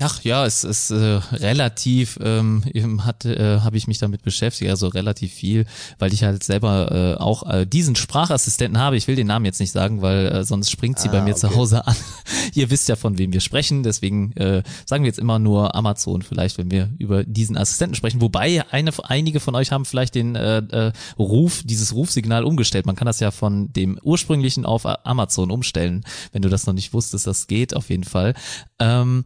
Ach ja, es ist äh, relativ, ähm, hat, äh, habe ich mich damit beschäftigt, also relativ viel, weil ich halt selber äh, auch äh, diesen Sprachassistenten habe. Ich will den Namen jetzt nicht sagen, weil äh, sonst springt sie ah, bei mir okay. zu Hause an. Ihr wisst ja, von wem wir sprechen, deswegen äh, sagen wir jetzt immer nur Amazon vielleicht, wenn wir über diesen Assistenten sprechen. Wobei eine, einige von euch haben vielleicht den äh, äh, Ruf, dieses Rufsignal umgestellt. Man kann das ja von dem ursprünglichen auf Amazon umstellen. Wenn du das noch nicht wusstest, das geht auf jeden Fall. Ähm,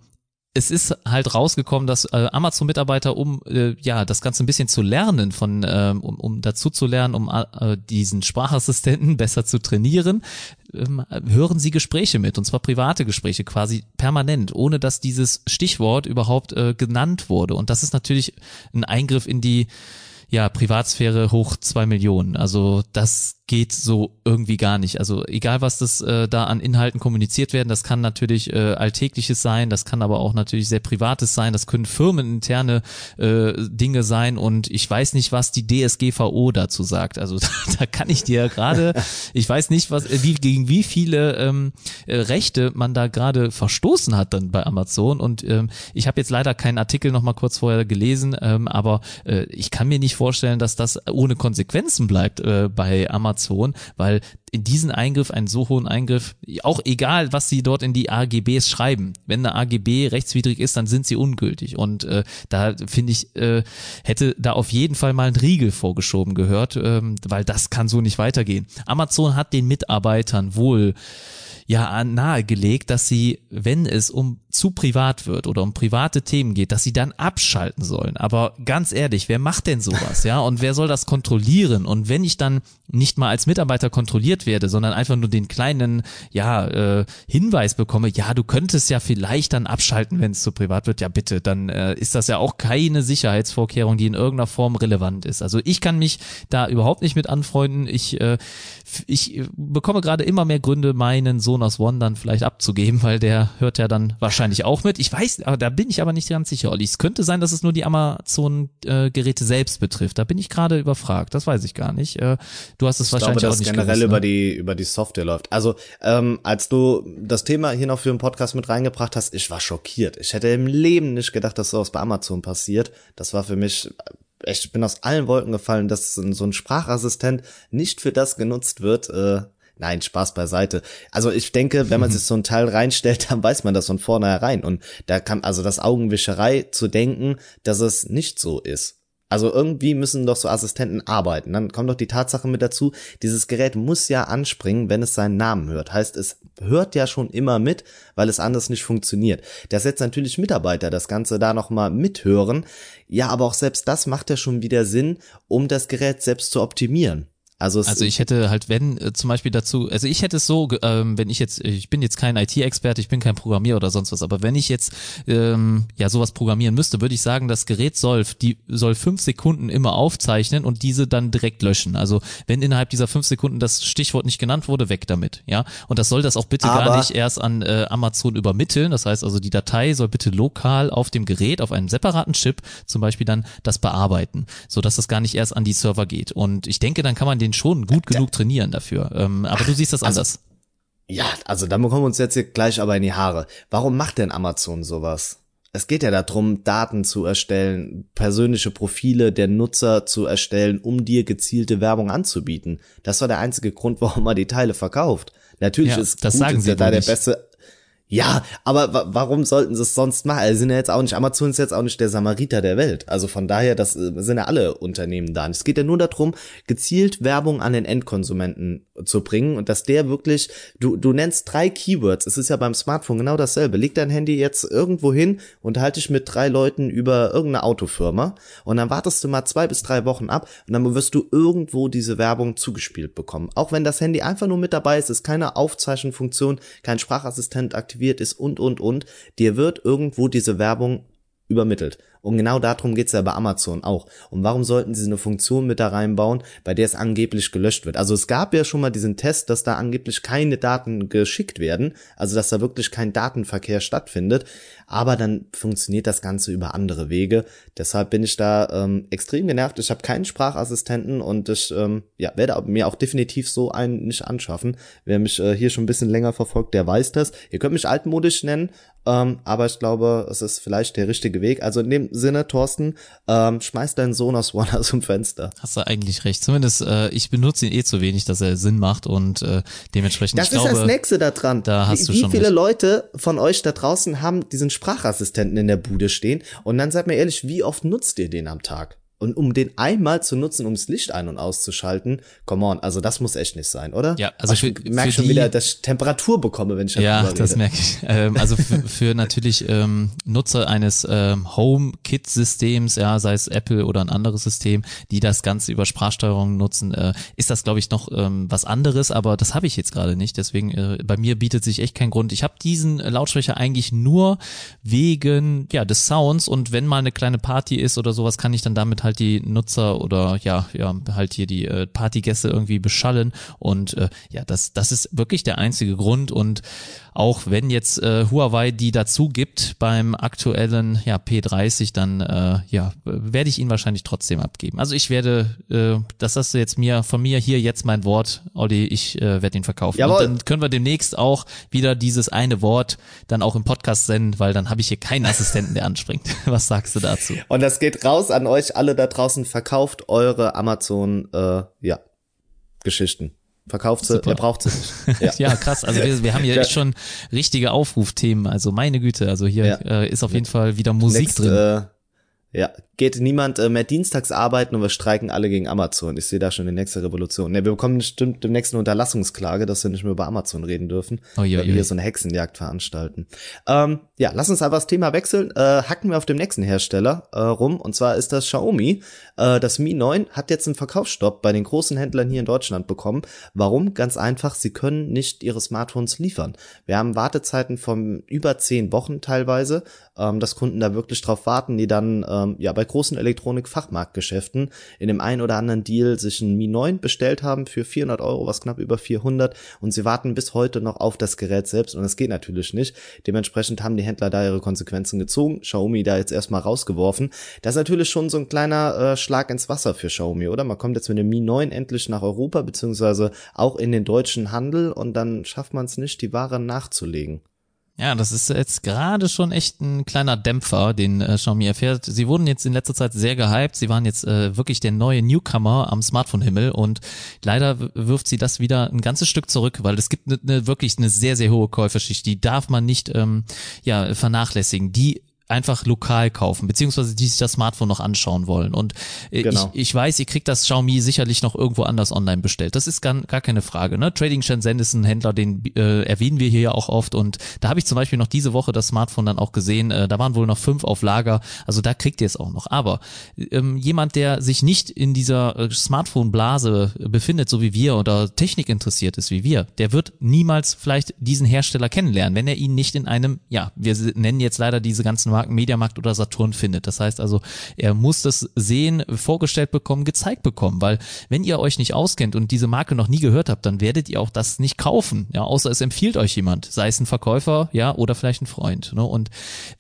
es ist halt rausgekommen, dass äh, Amazon-Mitarbeiter, um äh, ja das Ganze ein bisschen zu lernen, von ähm, um, um dazu zu lernen, um äh, diesen Sprachassistenten besser zu trainieren, ähm, hören sie Gespräche mit und zwar private Gespräche quasi permanent, ohne dass dieses Stichwort überhaupt äh, genannt wurde. Und das ist natürlich ein Eingriff in die ja Privatsphäre hoch zwei Millionen. Also das geht so irgendwie gar nicht. Also egal, was das äh, da an Inhalten kommuniziert werden, das kann natürlich äh, alltägliches sein, das kann aber auch natürlich sehr privates sein, das können firmeninterne äh, Dinge sein und ich weiß nicht, was die DSGVO dazu sagt. Also da, da kann ich dir gerade, ich weiß nicht, was wie gegen wie viele ähm, äh, Rechte man da gerade verstoßen hat dann bei Amazon und ähm, ich habe jetzt leider keinen Artikel noch mal kurz vorher gelesen, ähm, aber äh, ich kann mir nicht vorstellen, dass das ohne Konsequenzen bleibt äh, bei Amazon weil in diesen Eingriff, einen so hohen Eingriff, auch egal, was sie dort in die AGBs schreiben, wenn eine AGB rechtswidrig ist, dann sind sie ungültig. Und äh, da finde ich, äh, hätte da auf jeden Fall mal ein Riegel vorgeschoben gehört, ähm, weil das kann so nicht weitergehen. Amazon hat den Mitarbeitern wohl ja nahegelegt, dass sie, wenn es um zu privat wird oder um private Themen geht, dass sie dann abschalten sollen. Aber ganz ehrlich, wer macht denn sowas, ja? Und wer soll das kontrollieren? Und wenn ich dann nicht mal als Mitarbeiter kontrolliert werde, sondern einfach nur den kleinen, ja, äh, Hinweis bekomme, ja, du könntest ja vielleicht dann abschalten, wenn es zu privat wird, ja bitte, dann äh, ist das ja auch keine Sicherheitsvorkehrung, die in irgendeiner Form relevant ist. Also ich kann mich da überhaupt nicht mit anfreunden. Ich, äh, ich bekomme gerade immer mehr Gründe, meinen Sohn aus One dann vielleicht abzugeben, weil der hört ja dann wahrscheinlich wahrscheinlich auch mit. Ich weiß, da bin ich aber nicht ganz sicher, Olli. Es könnte sein, dass es nur die Amazon-Geräte selbst betrifft. Da bin ich gerade überfragt. Das weiß ich gar nicht. Äh, du hast es ich wahrscheinlich glaube, auch nicht generell gewusst, über ne? die über die Software läuft. Also ähm, als du das Thema hier noch für den Podcast mit reingebracht hast, ich war schockiert. Ich hätte im Leben nicht gedacht, dass sowas bei Amazon passiert. Das war für mich ich bin aus allen Wolken gefallen, dass so ein Sprachassistent nicht für das genutzt wird, äh, Nein, Spaß beiseite. Also ich denke, wenn man sich so ein Teil reinstellt, dann weiß man das von vornherein. Und da kann also das Augenwischerei zu denken, dass es nicht so ist. Also irgendwie müssen doch so Assistenten arbeiten. Dann kommt doch die Tatsache mit dazu, dieses Gerät muss ja anspringen, wenn es seinen Namen hört. Heißt, es hört ja schon immer mit, weil es anders nicht funktioniert. Das setzt natürlich Mitarbeiter das Ganze da nochmal mithören. Ja, aber auch selbst das macht ja schon wieder Sinn, um das Gerät selbst zu optimieren. Also, also ich hätte halt, wenn äh, zum Beispiel dazu, also ich hätte es so, ähm, wenn ich jetzt, ich bin jetzt kein IT-Experte, ich bin kein Programmierer oder sonst was, aber wenn ich jetzt ähm, ja sowas programmieren müsste, würde ich sagen, das Gerät soll, die soll fünf Sekunden immer aufzeichnen und diese dann direkt löschen. Also wenn innerhalb dieser fünf Sekunden das Stichwort nicht genannt wurde, weg damit, ja. Und das soll das auch bitte aber gar nicht erst an äh, Amazon übermitteln. Das heißt also, die Datei soll bitte lokal auf dem Gerät, auf einem separaten Chip zum Beispiel dann das bearbeiten, so dass das gar nicht erst an die Server geht. Und ich denke, dann kann man den den schon gut genug trainieren dafür. Ähm, aber du siehst das also anders. Ja, also da bekommen wir uns jetzt hier gleich aber in die Haare. Warum macht denn Amazon sowas? Es geht ja darum, Daten zu erstellen, persönliche Profile der Nutzer zu erstellen, um dir gezielte Werbung anzubieten. Das war der einzige Grund, warum man die Teile verkauft. Natürlich Ja, ist das gut, sagen ist sie ja da der beste. Ja, aber wa warum sollten sie es sonst machen? Also sind ja jetzt auch nicht, Amazon ist jetzt auch nicht der Samariter der Welt. Also von daher, das äh, sind ja alle Unternehmen da. Es geht ja nur darum, gezielt Werbung an den Endkonsumenten zu bringen und dass der wirklich, du, du nennst drei Keywords. Es ist ja beim Smartphone genau dasselbe. Leg dein Handy jetzt irgendwo hin und halte dich mit drei Leuten über irgendeine Autofirma und dann wartest du mal zwei bis drei Wochen ab und dann wirst du irgendwo diese Werbung zugespielt bekommen. Auch wenn das Handy einfach nur mit dabei ist, ist keine Aufzeichnungsfunktion, kein Sprachassistent aktiviert ist und, und, und. Dir wird irgendwo diese Werbung übermittelt. Und genau darum geht's ja bei Amazon auch. Und warum sollten sie eine Funktion mit da reinbauen, bei der es angeblich gelöscht wird? Also es gab ja schon mal diesen Test, dass da angeblich keine Daten geschickt werden, also dass da wirklich kein Datenverkehr stattfindet. Aber dann funktioniert das Ganze über andere Wege. Deshalb bin ich da ähm, extrem genervt. Ich habe keinen Sprachassistenten und ich ähm, ja, werde mir auch definitiv so einen nicht anschaffen. Wer mich äh, hier schon ein bisschen länger verfolgt, der weiß das. Ihr könnt mich altmodisch nennen, ähm, aber ich glaube, es ist vielleicht der richtige Weg. Also in dem Sinne, Thorsten, ähm, schmeiß deinen Sohn aus One aus dem Fenster. Hast du eigentlich recht. Zumindest äh, ich benutze ihn eh zu wenig, dass er Sinn macht und äh, dementsprechend Das ist glaube, das Nächste da dran. da hast wie, du wie schon viele recht. Leute von euch da draußen haben diesen Sprachassistenten in der Bude stehen? Und dann seid mir ehrlich, wie oft nutzt ihr den am Tag? Und um den einmal zu nutzen, ums Licht ein- und auszuschalten, come on, also das muss echt nicht sein, oder? Ja, also ich merke schon die- wieder, dass ich Temperatur bekomme, wenn ich Ja, das merke ich. Ähm, also für, für natürlich ähm, Nutzer eines ähm, Home-Kit-Systems, ja, sei es Apple oder ein anderes System, die das Ganze über Sprachsteuerung nutzen, äh, ist das, glaube ich, noch ähm, was anderes, aber das habe ich jetzt gerade nicht. Deswegen, äh, bei mir bietet sich echt kein Grund. Ich habe diesen Lautsprecher eigentlich nur wegen ja des Sounds und wenn mal eine kleine Party ist oder sowas, kann ich dann damit halt die Nutzer oder ja, ja, halt hier die äh, Partygäste irgendwie beschallen. Und äh, ja, das, das ist wirklich der einzige Grund. Und auch wenn jetzt äh, Huawei die dazu gibt beim aktuellen ja, P30, dann äh, ja, werde ich ihn wahrscheinlich trotzdem abgeben. Also ich werde, äh, das hast du jetzt mir von mir hier jetzt mein Wort, Olli, ich äh, werde ihn verkaufen. Jawohl. Und dann können wir demnächst auch wieder dieses eine Wort dann auch im Podcast senden, weil dann habe ich hier keinen Assistenten, der anspringt. Was sagst du dazu? Und das geht raus an euch alle da draußen. Verkauft eure Amazon, äh, ja, Geschichten. Verkauft sie, Super. ihr braucht sie nicht. Ja. Ja, krass. Also wir, wir haben hier Ja. echt schon richtige Aufrufthemen. Also meine Güte, also hier Ja. äh, ist auf jeden Fall wieder Musik Next, drin. Äh, ja, geht niemand äh, mehr dienstags arbeiten und wir streiken alle gegen Amazon. Ich sehe da schon die nächste Revolution. Ne, wir bekommen bestimmt demnächst eine Unterlassungsklage, dass wir nicht mehr über Amazon reden dürfen, Oh, je, weil wir hier so eine Hexenjagd veranstalten. Ähm, ja, lass uns einfach das Thema wechseln. Äh, hacken wir auf dem nächsten Hersteller äh, rum und zwar ist das Xiaomi. Äh, das Mi 9 hat jetzt einen Verkaufsstopp bei den großen Händlern hier in Deutschland bekommen. Warum? Ganz einfach, sie können nicht ihre Smartphones liefern. Wir haben Wartezeiten von über zehn Wochen teilweise, ähm, dass Kunden da wirklich drauf warten, die dann ähm, ja bei großen Elektronik-Fachmarktgeschäften in dem einen oder anderen Deal sich ein Mi 9 bestellt haben für 400 Euro, was knapp über 400 und sie warten bis heute noch auf das Gerät selbst und das geht natürlich nicht. Dementsprechend haben die Händler da ihre Konsequenzen gezogen, Xiaomi da jetzt erstmal rausgeworfen. Das ist natürlich schon so ein kleiner äh, Schlag ins Wasser für Xiaomi, oder? Man kommt jetzt mit dem Mi 9 endlich nach Europa, beziehungsweise auch in den deutschen Handel und dann schafft man es nicht, die Ware nachzulegen. Ja, das ist jetzt gerade schon echt ein kleiner Dämpfer, den äh, Xiaomi erfährt. Sie wurden jetzt in letzter Zeit sehr gehypt. Sie waren jetzt äh, wirklich der neue Newcomer am Smartphone-Himmel und leider wirft sie das wieder ein ganzes Stück zurück, weil es gibt ne, ne, wirklich eine sehr, sehr hohe Käuferschicht. Die darf man nicht ähm, ja, vernachlässigen. Die einfach lokal kaufen, beziehungsweise die sich das Smartphone noch anschauen wollen. Und äh, Genau. ich, ich weiß, ihr kriegt das Xiaomi sicherlich noch irgendwo anders online bestellt. Das ist gar, gar keine Frage. Ne? Trading Shenzhen ist ein Händler, den äh, erwähnen wir hier ja auch oft. Und da habe ich zum Beispiel noch diese Woche das Smartphone dann auch gesehen. Äh, da waren wohl noch fünf auf Lager. Also da kriegt ihr es auch noch. Aber ähm, jemand, der sich nicht in dieser äh, Smartphone-Blase befindet, so wie wir, oder Technik interessiert ist wie wir, der wird niemals vielleicht diesen Hersteller kennenlernen, wenn er ihn nicht in einem, ja, wir nennen jetzt leider diese ganzen Marken Mediamarkt oder Saturn findet. Das heißt also, er muss das sehen, vorgestellt bekommen, gezeigt bekommen, weil wenn ihr euch nicht auskennt und diese Marke noch nie gehört habt, dann werdet ihr auch das nicht kaufen, ja, außer es empfiehlt euch jemand, sei es ein Verkäufer, ja, oder vielleicht ein Freund, ne? Und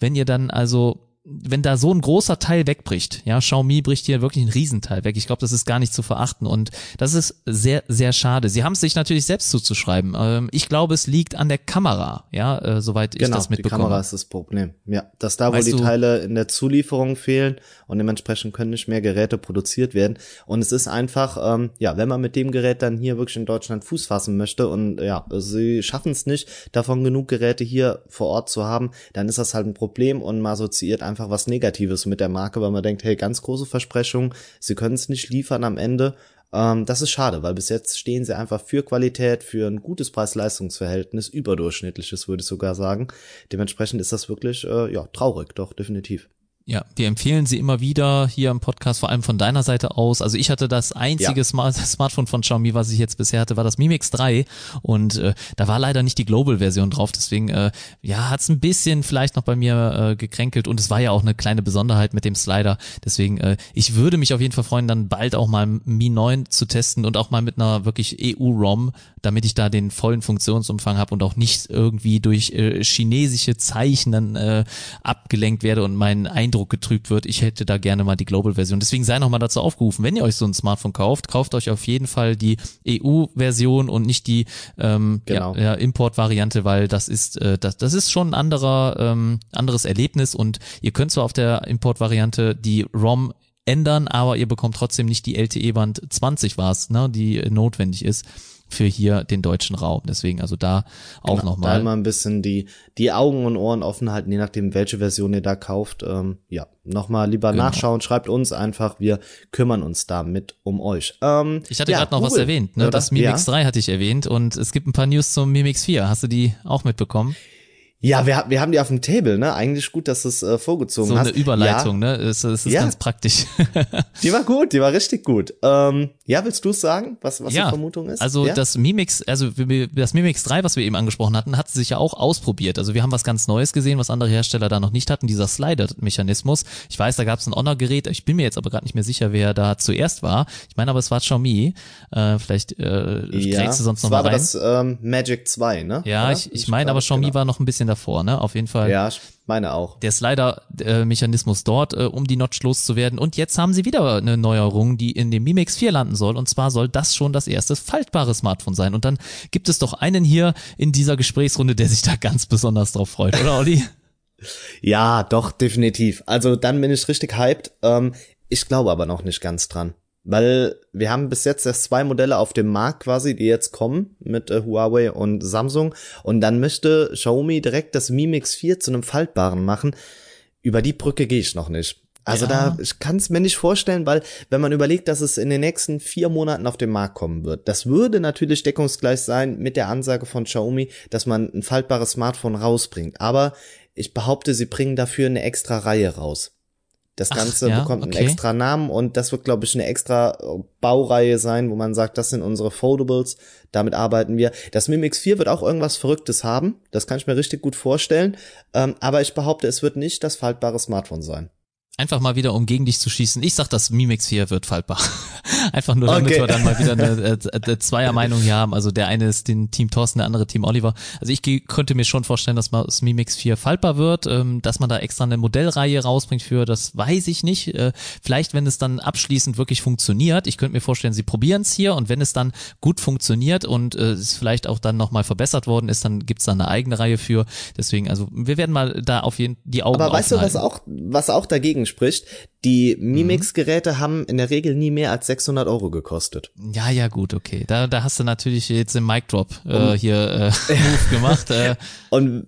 wenn ihr dann also wenn da so ein großer Teil wegbricht, ja, Xiaomi bricht hier wirklich einen Riesenteil weg. Ich glaube, das ist gar nicht zu verachten und das ist sehr, sehr schade. Sie haben es sich natürlich selbst zuzuschreiben. Ähm, ich glaube, es liegt an der Kamera, ja, äh, soweit genau, ich das mitbekomme. Die Kamera ist das Problem. Ja, dass da, wo weißt die Teile in der Zulieferung fehlen und dementsprechend können nicht mehr Geräte produziert werden. Und es ist einfach, ähm, ja, wenn man mit dem Gerät dann hier wirklich in Deutschland Fuß fassen möchte und ja, sie schaffen es nicht, davon genug Geräte hier vor Ort zu haben, dann ist das halt ein Problem und man assoziiert einfach was Negatives mit der Marke, weil man denkt, hey, ganz große Versprechungen, sie können es nicht liefern am Ende. Ähm, das ist schade, weil bis jetzt stehen sie einfach für Qualität, für ein gutes Preis-Leistungs-Verhältnis, überdurchschnittliches, würde ich sogar sagen. Dementsprechend ist das wirklich, äh, ja, traurig, doch, definitiv. Ja, wir empfehlen sie immer wieder hier im Podcast, vor allem von deiner Seite aus. Also ich hatte das einzige ja. Smart Smartphone von Xiaomi, was ich jetzt bisher hatte, war das Mi Mix 3 und äh, da war leider nicht die Global-Version drauf. Deswegen äh, ja, hat's ein bisschen vielleicht noch bei mir äh, gekränkelt und es war ja auch eine kleine Besonderheit mit dem Slider. Deswegen äh, ich würde mich auf jeden Fall freuen, dann bald auch mal Mi 9 zu testen und auch mal mit einer wirklich EU-ROM, damit ich da den vollen Funktionsumfang habe und auch nicht irgendwie durch äh, chinesische Zeichen dann äh, abgelenkt werde und mein Eindruck getrübt wird. Ich hätte da gerne mal die Global-Version. Deswegen sei nochmal dazu aufgerufen, wenn ihr euch so ein Smartphone kauft, kauft euch auf jeden Fall die EU-Version und nicht die ähm, genau. ja, ja, Import-Variante, weil das ist äh, das, das ist schon ein anderer ähm, anderes Erlebnis und ihr könnt zwar auf der Import-Variante die ROM ändern, aber ihr bekommt trotzdem nicht die LTE-Band 20 war's, ne, die notwendig ist für hier den deutschen Raum. Deswegen also da auch genau, nochmal. Da mal ein bisschen die, die Augen und Ohren offen halten, je nachdem, welche Version ihr da kauft. Ähm, ja, nochmal lieber genau. nachschauen, schreibt uns einfach, wir kümmern uns damit um euch. Ähm, ich hatte ja, gerade noch Google, was erwähnt, ne? das Mimix ja. 3 hatte ich erwähnt und es gibt ein paar News zum Mimix 4. Hast du die auch mitbekommen? Ja, wir, wir haben die auf dem Table, ne? Eigentlich gut, dass du es äh, vorgezogen so hast. So eine Überleitung, ja. ne? Es, es ist ja. ganz praktisch. die war gut, die war richtig gut. Ähm, ja, willst du es sagen, was, was ja. die Vermutung ist? Also ja? das Mimix, also das Mimix 3, was wir eben angesprochen hatten, hat sich ja auch ausprobiert. Also wir haben was ganz Neues gesehen, was andere Hersteller da noch nicht hatten, dieser Slider-Mechanismus. Ich weiß, da gab es ein Honor-Gerät, ich bin mir jetzt aber gerade nicht mehr sicher, wer da zuerst war. Ich meine aber, es war Xiaomi. Äh, vielleicht äh, ja, du sonst noch mal rein. Das war das ähm, Magic 2, ne? Ja, Oder? ich, ich meine aber Xiaomi genau. war noch ein bisschen davor, ne? Auf jeden Fall. Ja, meine auch. Der Slider-Mechanismus dort, äh, um die Notch loszuwerden. Und jetzt haben sie wieder eine Neuerung, die in dem Mi Mix 4 landen soll. Und zwar soll das schon das erste faltbare Smartphone sein. Und dann gibt es doch einen hier in dieser Gesprächsrunde, der sich da ganz besonders drauf freut, oder Olli? ja, doch, definitiv. Also dann bin ich richtig hyped. Ähm, ich glaube aber noch nicht ganz dran. Weil wir haben bis jetzt erst zwei Modelle auf dem Markt quasi, die jetzt kommen mit äh, Huawei und Samsung. Und dann möchte Xiaomi direkt das Mi Mix 4 zu einem faltbaren machen. Über die Brücke gehe ich noch nicht. Also ja. da, ich kann es mir nicht vorstellen, weil wenn man überlegt, dass es in den nächsten vier Monaten auf den Markt kommen wird, das würde natürlich deckungsgleich sein mit der Ansage von Xiaomi, dass man ein faltbares Smartphone rausbringt. Aber ich behaupte, sie bringen dafür eine extra Reihe raus. Das Ganze Ach, ja, bekommt okay. einen extra Namen und das wird, glaube ich, eine extra äh, Baureihe sein, wo man sagt, das sind unsere Foldables, damit arbeiten wir. Das Mimix 4 wird auch irgendwas Verrücktes haben, das kann ich mir richtig gut vorstellen, ähm, aber ich behaupte, es wird nicht das faltbare Smartphone sein. Einfach mal wieder, um gegen dich zu schießen. Ich sag, das Mimix 4 wird faltbar. Einfach nur, damit okay. wir dann mal wieder eine, eine Zweiermeinung hier haben. Also der eine ist den Team Thorsten, der andere Team Oliver. Also ich könnte mir schon vorstellen, dass mal das Mimix 4 faltbar wird. Ähm, dass man da extra eine Modellreihe rausbringt für, das weiß ich nicht. Äh, vielleicht, wenn es dann abschließend wirklich funktioniert. Ich könnte mir vorstellen, sie probieren es hier und wenn es dann gut funktioniert und äh, es vielleicht auch dann nochmal verbessert worden ist, dann gibt's da eine eigene Reihe für. Deswegen, also wir werden mal da auf jeden die Augen Aber weißt du, was auch, was auch dagegen spricht? Die Mimix-Geräte mhm. haben in der Regel nie mehr als 600 Euro gekostet. Ja, ja, gut, okay. Da, da hast du natürlich jetzt im Mic Drop äh, hier äh, Move gemacht. Äh. Und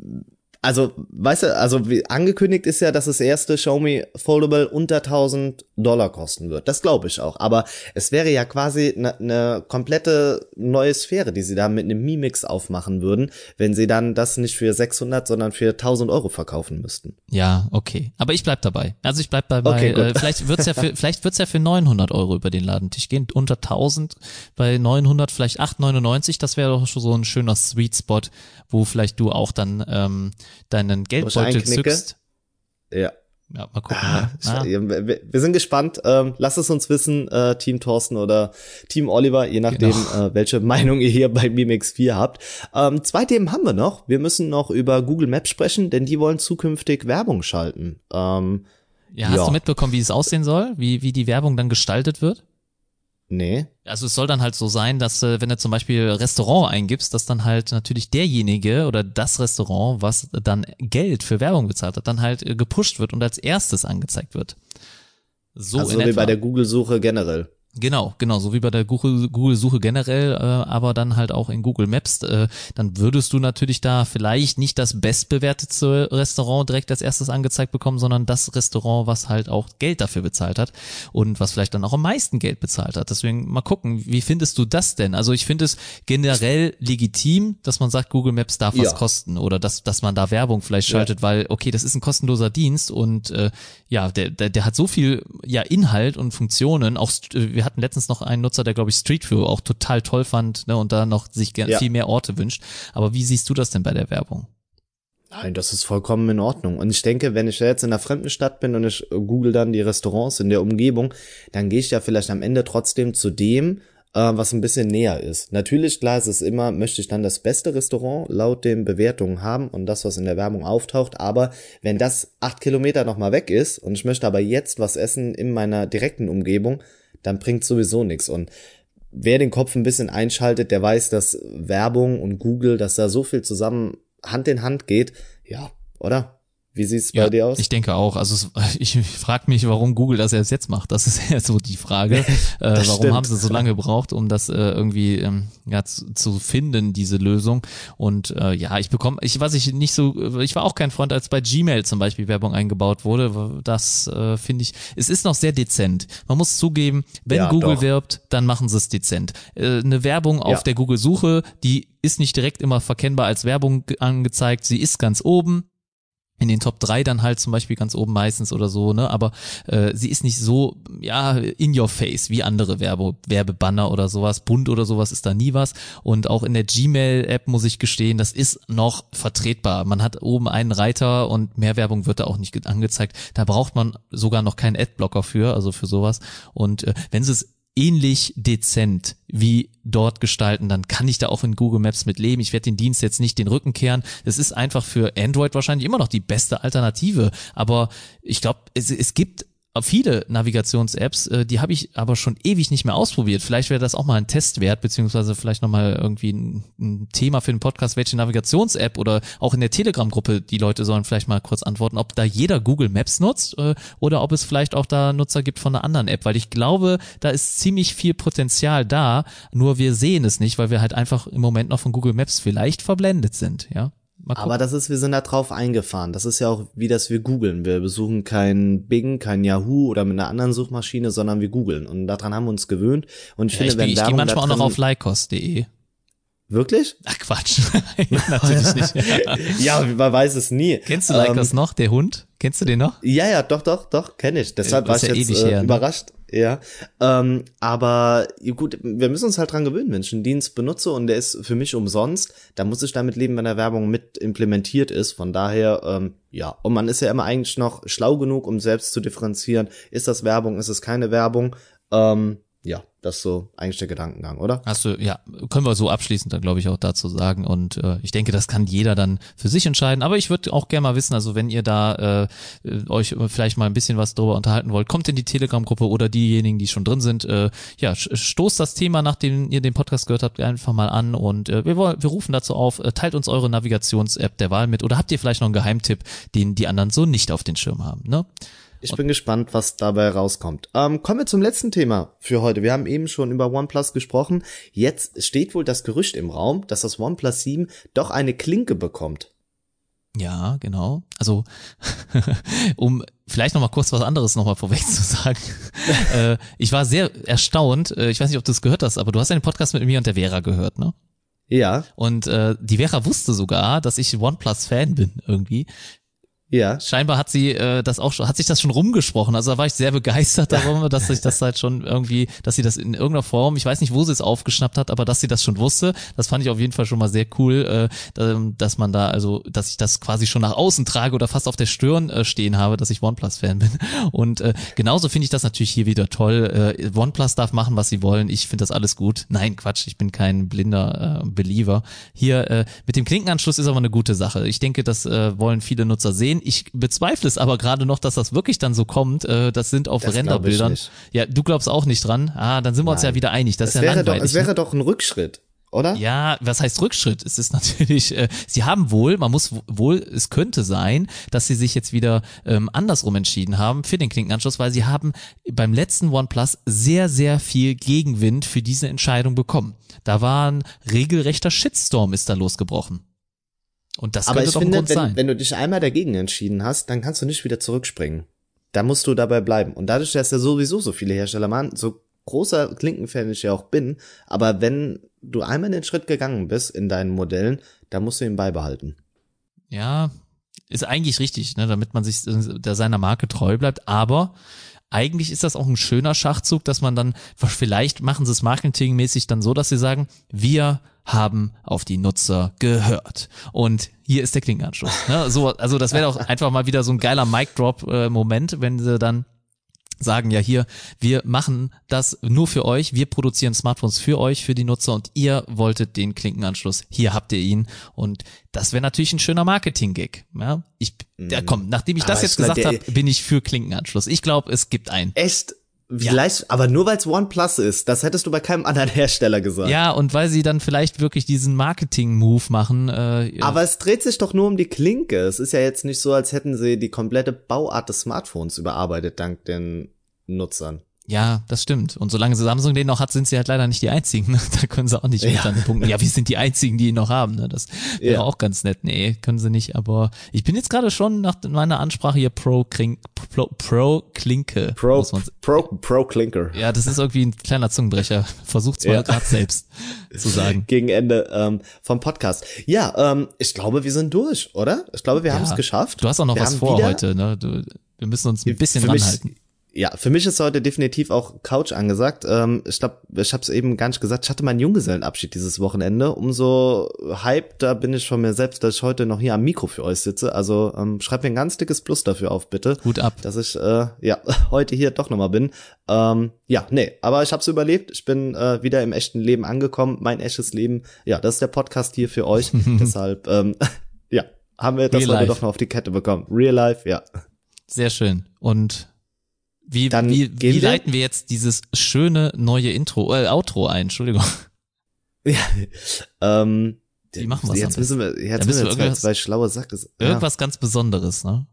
also, weißt du, also wie angekündigt ist ja, dass das erste Xiaomi Foldable unter 1000 Dollar kosten wird. Das glaube ich auch. Aber es wäre ja quasi eine ne komplette neue Sphäre, die sie da mit einem Mi Mix aufmachen würden, wenn sie dann das nicht für 600, sondern für 1000 Euro verkaufen müssten. Ja, okay. Aber ich bleib dabei. Also ich bleib dabei. Okay, äh, vielleicht wird's ja für, vielleicht wird's ja für 900 Euro über den Ladentisch gehen. Unter 1000 bei 900 vielleicht 8,99. Das wäre doch schon so ein schöner Sweet Spot, wo vielleicht du auch dann ähm, deinen Geldbeutel zückst. Ja. Ja, mal gucken. Ah, Ah, wir, sind gespannt. Ähm, lasst es uns wissen, äh, Team Thorsten oder Team Oliver, je nachdem, Genau. äh, welche Meinung ihr hier bei Mimix 4 habt. Ähm, zwei Themen haben wir noch. Wir müssen noch über Google Maps sprechen, denn die wollen zukünftig Werbung schalten. Ähm, ja, hast ja. du mitbekommen, wie es aussehen soll? Wie, wie die Werbung dann gestaltet wird? Nee. Also es soll dann halt so sein, dass äh, wenn du zum Beispiel Restaurant eingibst, dass dann halt natürlich derjenige oder das Restaurant, was dann Geld für Werbung bezahlt hat, dann halt äh, gepusht wird und als erstes angezeigt wird. So also wie bei der Google-Suche generell. Genau, genau, so wie bei der Google- Google-Suche generell, äh, aber dann halt auch in Google Maps, äh, dann würdest du natürlich da vielleicht nicht das bestbewertetste Restaurant direkt als erstes angezeigt bekommen, sondern das Restaurant, was halt auch Geld dafür bezahlt hat und was vielleicht dann auch am meisten Geld bezahlt hat. Deswegen mal gucken, wie findest du das denn? Also ich finde es generell legitim, dass man sagt, Google Maps darf was Ja. kosten oder dass, dass man da Werbung vielleicht Ja. schaltet, weil, okay, das ist ein kostenloser Dienst und äh, ja, der, der, der hat so viel ja Inhalt und Funktionen. Auch äh, wir hatten letztens noch einen Nutzer, der glaube ich Street View auch total toll fand ne, und da noch sich Ja. viel mehr Orte wünscht. Aber wie siehst du das denn bei der Werbung? Nein, das ist vollkommen in Ordnung. Und ich denke, wenn ich jetzt in einer fremden Stadt bin und ich google dann die Restaurants in der Umgebung, dann gehe ich ja vielleicht am Ende trotzdem zu dem, äh, was ein bisschen näher ist. Natürlich, klar, es ist immer, möchte ich dann das beste Restaurant laut den Bewertungen haben und das, was in der Werbung auftaucht. Aber wenn das acht Kilometer nochmal weg ist und ich möchte aber jetzt was essen in meiner direkten Umgebung, dann bringt sowieso nichts. Und wer den Kopf ein bisschen einschaltet, der weiß, dass Werbung und Google, dass da so viel zusammen Hand in Hand geht. Ja, oder? Wie sieht's bei dir aus? Ich denke auch. Also es, ich frage mich, warum Google das erst jetzt macht. Das ist ja so die Frage. äh, warum stimmt. haben sie so lange gebraucht, um das äh, irgendwie ähm, ja, zu, zu finden, diese Lösung? Und äh, ja, ich bekomme, ich was ich nicht so, ich war auch kein Freund, als bei Gmail zum Beispiel Werbung eingebaut wurde. Das äh, finde ich, es ist noch sehr dezent. Man muss zugeben, wenn Ja, Google doch. wirbt, dann machen sie es dezent. Äh, eine Werbung auf Ja. der Google-Suche, die ist nicht direkt immer verkennbar als Werbung ge- angezeigt. Sie ist ganz oben in den Top 3 dann halt zum Beispiel ganz oben meistens oder so, ne? Aber äh, sie ist nicht so, ja, in your face wie andere Werbe, Werbebanner oder sowas. Bunt oder sowas ist da nie was. Und auch in der Gmail-App muss ich gestehen, das ist noch vertretbar. Man hat oben einen Reiter und mehr Werbung wird da auch nicht ge- angezeigt. Da braucht man sogar noch keinen Adblocker für, also für sowas. Und äh, wenn sie es ähnlich dezent wie dort gestalten, dann kann ich da auch in Google Maps mit leben. Ich werde den Dienst jetzt nicht den Rücken kehren. Es ist einfach für Android wahrscheinlich immer noch die beste Alternative. Aber ich glaube, es, es gibt viele Navigations-Apps, äh, die habe ich aber schon ewig nicht mehr ausprobiert. Vielleicht wäre das auch mal ein Test wert, beziehungsweise vielleicht nochmal irgendwie ein, ein Thema für den Podcast, welche Navigations-App oder auch in der Telegram-Gruppe, die Leute sollen vielleicht mal kurz antworten, ob da jeder Google Maps nutzt äh, oder ob es vielleicht auch da Nutzer gibt von einer anderen App, weil ich glaube, da ist ziemlich viel Potenzial da, nur wir sehen es nicht, weil wir halt einfach im Moment noch von Google Maps vielleicht verblendet sind, ja. Aber das ist, wir sind da drauf eingefahren. Das ist ja auch wie das wir googeln. Wir besuchen kein Bing, kein Yahoo oder mit einer anderen Suchmaschine, sondern wir googeln. Und daran haben wir uns gewöhnt. Und ich ja, finde, ich, wenn ich gehe Werbung manchmal auch noch auf lycos.de. Wirklich? Ach Quatsch. Natürlich nicht. Ja, man weiß es nie. Kennst du Ähm, Lycos noch, der Hund? Kennst du den noch? Ja, ja, doch, doch, doch, kenne ich. Deshalb war ich ja jetzt ewig äh, her, ne? Ja, ähm, aber gut, wir müssen uns halt dran gewöhnen, wenn ich einen Dienst benutze und der ist für mich umsonst, dann muss ich damit leben, wenn der Werbung mit implementiert ist. Von daher, ähm, ja, und man ist ja immer eigentlich noch schlau genug, um selbst zu differenzieren, ist das Werbung, ist es keine Werbung. Ähm, das ist so eigentlich der Gedankengang, oder? Hast du, ja, können wir so abschließend dann, glaube ich, auch dazu sagen. Und äh, ich denke, das kann jeder dann für sich entscheiden. Aber ich würde auch gerne mal wissen, also wenn ihr da äh, euch vielleicht mal ein bisschen was drüber unterhalten wollt, kommt in die Telegram-Gruppe oder diejenigen, die schon drin sind, äh, ja, stoßt das Thema, nachdem ihr den Podcast gehört habt, einfach mal an. Und äh, wir, wir rufen dazu auf, äh, teilt uns eure Navigations-App der Wahl mit. Oder habt ihr vielleicht noch einen Geheimtipp, den die anderen so nicht auf den Schirm haben, ne? Ich bin gespannt, was dabei rauskommt. Ähm, kommen wir zum letzten Thema für heute. Wir haben eben schon über OnePlus gesprochen. Jetzt steht wohl das Gerücht im Raum, dass das OnePlus 7 doch eine Klinke bekommt. Ja, genau. Also, um vielleicht noch mal kurz was anderes noch mal vorweg zu sagen. äh, ich war sehr erstaunt. Äh, ich weiß nicht, ob du es gehört hast, aber du hast einen Podcast mit mir und der Vera gehört, ne? Ja, Und äh, die Vera wusste sogar, dass ich OnePlus-Fan bin irgendwie. Ja. Scheinbar hat sie äh, das auch schon, hat sich das schon rumgesprochen. Also da war ich sehr begeistert darum, dass sich das halt schon irgendwie, dass sie das in irgendeiner Form, ich weiß nicht, wo sie es aufgeschnappt hat, aber dass sie das schon wusste, das fand ich auf jeden Fall schon mal sehr cool, äh, dass man da, also, dass ich das quasi schon nach außen trage oder fast auf der Stirn äh, stehen habe, dass ich OnePlus-Fan bin. Und äh, genauso finde ich das natürlich hier wieder toll. Äh, OnePlus darf machen, was sie wollen. Ich finde das alles gut. Nein, Quatsch, ich bin kein blinder äh, Believer. Hier äh, mit dem Klinkenanschluss ist aber eine gute Sache. Ich denke, das äh, wollen viele Nutzer sehen. Ich bezweifle es aber gerade noch, dass das wirklich dann so kommt. Äh, das sind auf Das Renderbildern. Ja, du glaubst auch nicht dran. Ah, dann sind wir uns Nein. ja wieder einig. Das Es ist ja wäre, doch, es wäre doch ein Rückschritt, oder? Ja, was heißt Rückschritt? Es ist natürlich, äh, sie haben wohl, man muss wohl, es könnte sein, dass sie sich jetzt wieder ähm, andersrum entschieden haben für den Klinkenanschluss, weil sie haben beim letzten OnePlus sehr, sehr viel Gegenwind für diese Entscheidung bekommen. Da war ein regelrechter Shitstorm ist da losgebrochen. Und das Aber könnte ich doch ein finde, Grund wenn, sein. wenn du dich einmal dagegen entschieden hast, dann kannst du nicht wieder zurückspringen. Da musst du dabei bleiben. Und dadurch, dass ja sowieso so viele Hersteller machen, so großer Klinkenfan ich ja auch bin, aber wenn du einmal den Schritt gegangen bist in deinen Modellen, dann musst du ihn beibehalten. Ja, ist eigentlich richtig, ne, damit man sich äh, der seiner Marke treu bleibt, aber eigentlich ist das auch ein schöner Schachzug, dass man dann, vielleicht machen sie es marketingmäßig dann so, dass sie sagen, wir haben auf die Nutzer gehört. Und hier ist der Klinkenanschluss. Ne? So, also das wäre doch einfach mal wieder so ein geiler Mic-Drop-Moment, wenn sie dann sagen ja hier, wir machen das nur für euch, wir produzieren Smartphones für euch, für die Nutzer und ihr wolltet den Klinkenanschluss, hier habt ihr ihn und das wäre natürlich ein schöner Marketing-Gag. Ja, ich, ja, komm, nachdem ich das Aber jetzt ich glaub, gesagt habe, bin ich für Klinkenanschluss. Ich glaube, es gibt einen. Echt? Vielleicht, aber nur weil es OnePlus ist, das hättest du bei keinem anderen Hersteller gesagt. Ja, und weil sie dann vielleicht wirklich diesen Marketing-Move machen. Äh, Aber es dreht sich doch nur um die Klinke. Es ist ja jetzt nicht so, als hätten sie die komplette Bauart des Smartphones überarbeitet dank den Nutzern. Ja, das stimmt. Und solange Samsung den noch hat, sind sie halt leider nicht die einzigen. Ne? Da können sie auch nicht mit Ja. an den Punkten. Ja, wir sind die einzigen, die ihn noch haben. Ne? Das wäre Ja. auch ganz nett. Nee, können sie nicht. Aber ich bin jetzt gerade schon nach meiner Ansprache hier pro, Kling, pro, pro Klinke. Pro, Pro, Pro Klinker. ja, das ist irgendwie ein kleiner Zungenbrecher. Versucht's mal Ja. gerade selbst zu sagen. Gegen Ende ähm, vom Podcast. Ja, ähm, ich glaube, wir sind durch, oder? Ich glaube, wir haben es Ja. geschafft. Du hast auch noch wir was vor wieder- heute. Ne? Du, wir müssen uns ein bisschen ranhalten. Ja, für mich ist heute definitiv auch Couch angesagt. Ähm, ich glaube, ich habe es eben gar nicht gesagt. Ich hatte meinen Junggesellenabschied dieses Wochenende. Umso hypter bin ich von mir selbst, dass ich heute noch hier am Mikro für euch sitze. Also ähm, schreibt mir ein ganz dickes Plus dafür auf, bitte. Hut ab. Dass ich äh, ja heute hier doch nochmal bin. Ähm, ja, nee, aber ich habe es überlebt. Ich bin äh, wieder im echten Leben angekommen. Mein echtes Leben. Ja, das ist der Podcast hier für euch. Deshalb, ähm, ja, haben wir das Real heute life. doch noch auf die Kette bekommen. Real life, ja. Sehr schön. Und wie, Dann wie, wie wir- leiten wir jetzt dieses schöne neue Intro, äh, Outro ein? Entschuldigung. Ja, ähm, Wie machen wir's jetzt müssen wir, jetzt müssen wir wir zwei, schlaue Sacke. Ja. Irgendwas ganz Besonderes, ne?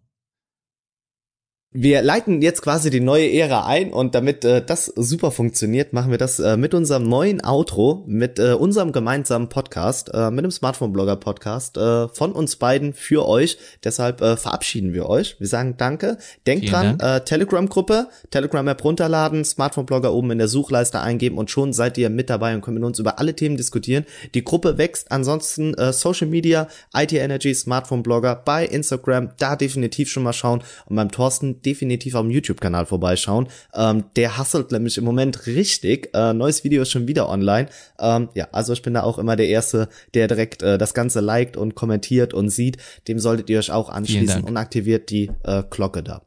Wir leiten jetzt quasi die neue Ära ein und damit äh, das super funktioniert, machen wir das äh, mit unserem neuen Outro, mit äh, unserem gemeinsamen Podcast, äh, mit dem Smartphone-Blogger-Podcast äh, von uns beiden für euch. Deshalb äh, verabschieden wir euch. Wir sagen Danke. Denkt Vielen dran, äh, Telegram-Gruppe, Telegram-App runterladen, Smartphone-Blogger oben in der Suchleiste eingeben und schon seid ihr mit dabei und könnt mit uns über alle Themen diskutieren. Die Gruppe wächst. Ansonsten äh, Social Media, IT Energy, Smartphone-Blogger bei Instagram, da definitiv schon mal schauen und beim Thorsten definitiv auf dem YouTube-Kanal vorbeischauen. Ähm, der hustelt nämlich im Moment richtig. Äh, neues Video ist schon wieder online. Ähm, ja, also ich bin da auch immer der Erste, der direkt äh, das Ganze liked und kommentiert und sieht. Dem solltet ihr euch auch anschließen und aktiviert die äh, Glocke da.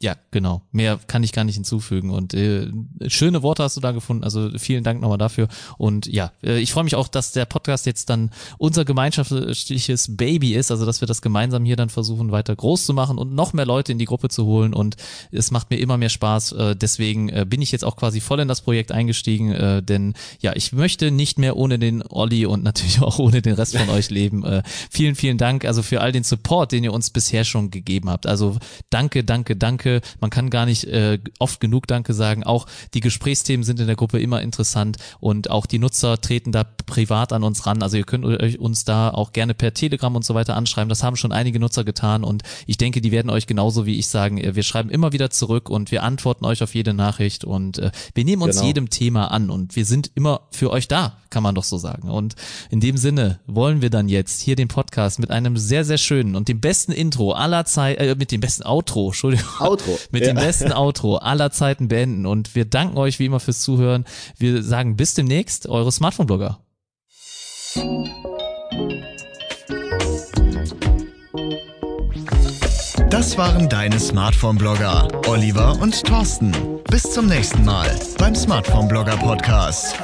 Ja, genau. Mehr kann ich gar nicht hinzufügen. Und äh, schöne Worte hast du da gefunden. Also vielen Dank nochmal dafür. Und ja, äh, ich freue mich auch, dass der Podcast jetzt dann unser gemeinschaftliches Baby ist. Also dass wir das gemeinsam hier dann versuchen weiter groß zu machen und noch mehr Leute in die Gruppe zu holen. Und es macht mir immer mehr Spaß. Äh, deswegen äh, bin ich jetzt auch quasi voll in das Projekt eingestiegen. Äh, denn ja, ich möchte nicht mehr ohne den Olli und natürlich auch ohne den Rest von euch leben. Äh, vielen, vielen Dank. Also für all den Support, den ihr uns bisher schon gegeben habt. Also danke, danke, danke. Man kann gar nicht äh, oft genug Danke sagen. Auch die Gesprächsthemen sind in der Gruppe immer interessant und auch die Nutzer treten da privat an uns ran. Also ihr könnt euch uns da auch gerne per Telegram und so weiter anschreiben. Das haben schon einige Nutzer getan und ich denke, die werden euch genauso wie ich sagen, äh, wir schreiben immer wieder zurück und wir antworten euch auf jede Nachricht und äh, wir nehmen uns Genau. jedem Thema an und wir sind immer für euch da. kann man doch so sagen. Und in dem Sinne wollen wir dann jetzt hier den Podcast mit einem sehr, sehr schönen und dem besten Intro aller Zeit, äh, mit dem besten Outro, Entschuldigung. Outro. Mit Ja. dem besten Outro aller Zeiten beenden. Und wir danken euch wie immer fürs Zuhören. Wir sagen bis demnächst, eure Smartphone-Blogger. Das waren deine Smartphone-Blogger, Oliver und Thorsten. Bis zum nächsten Mal beim Smartphone-Blogger Podcast.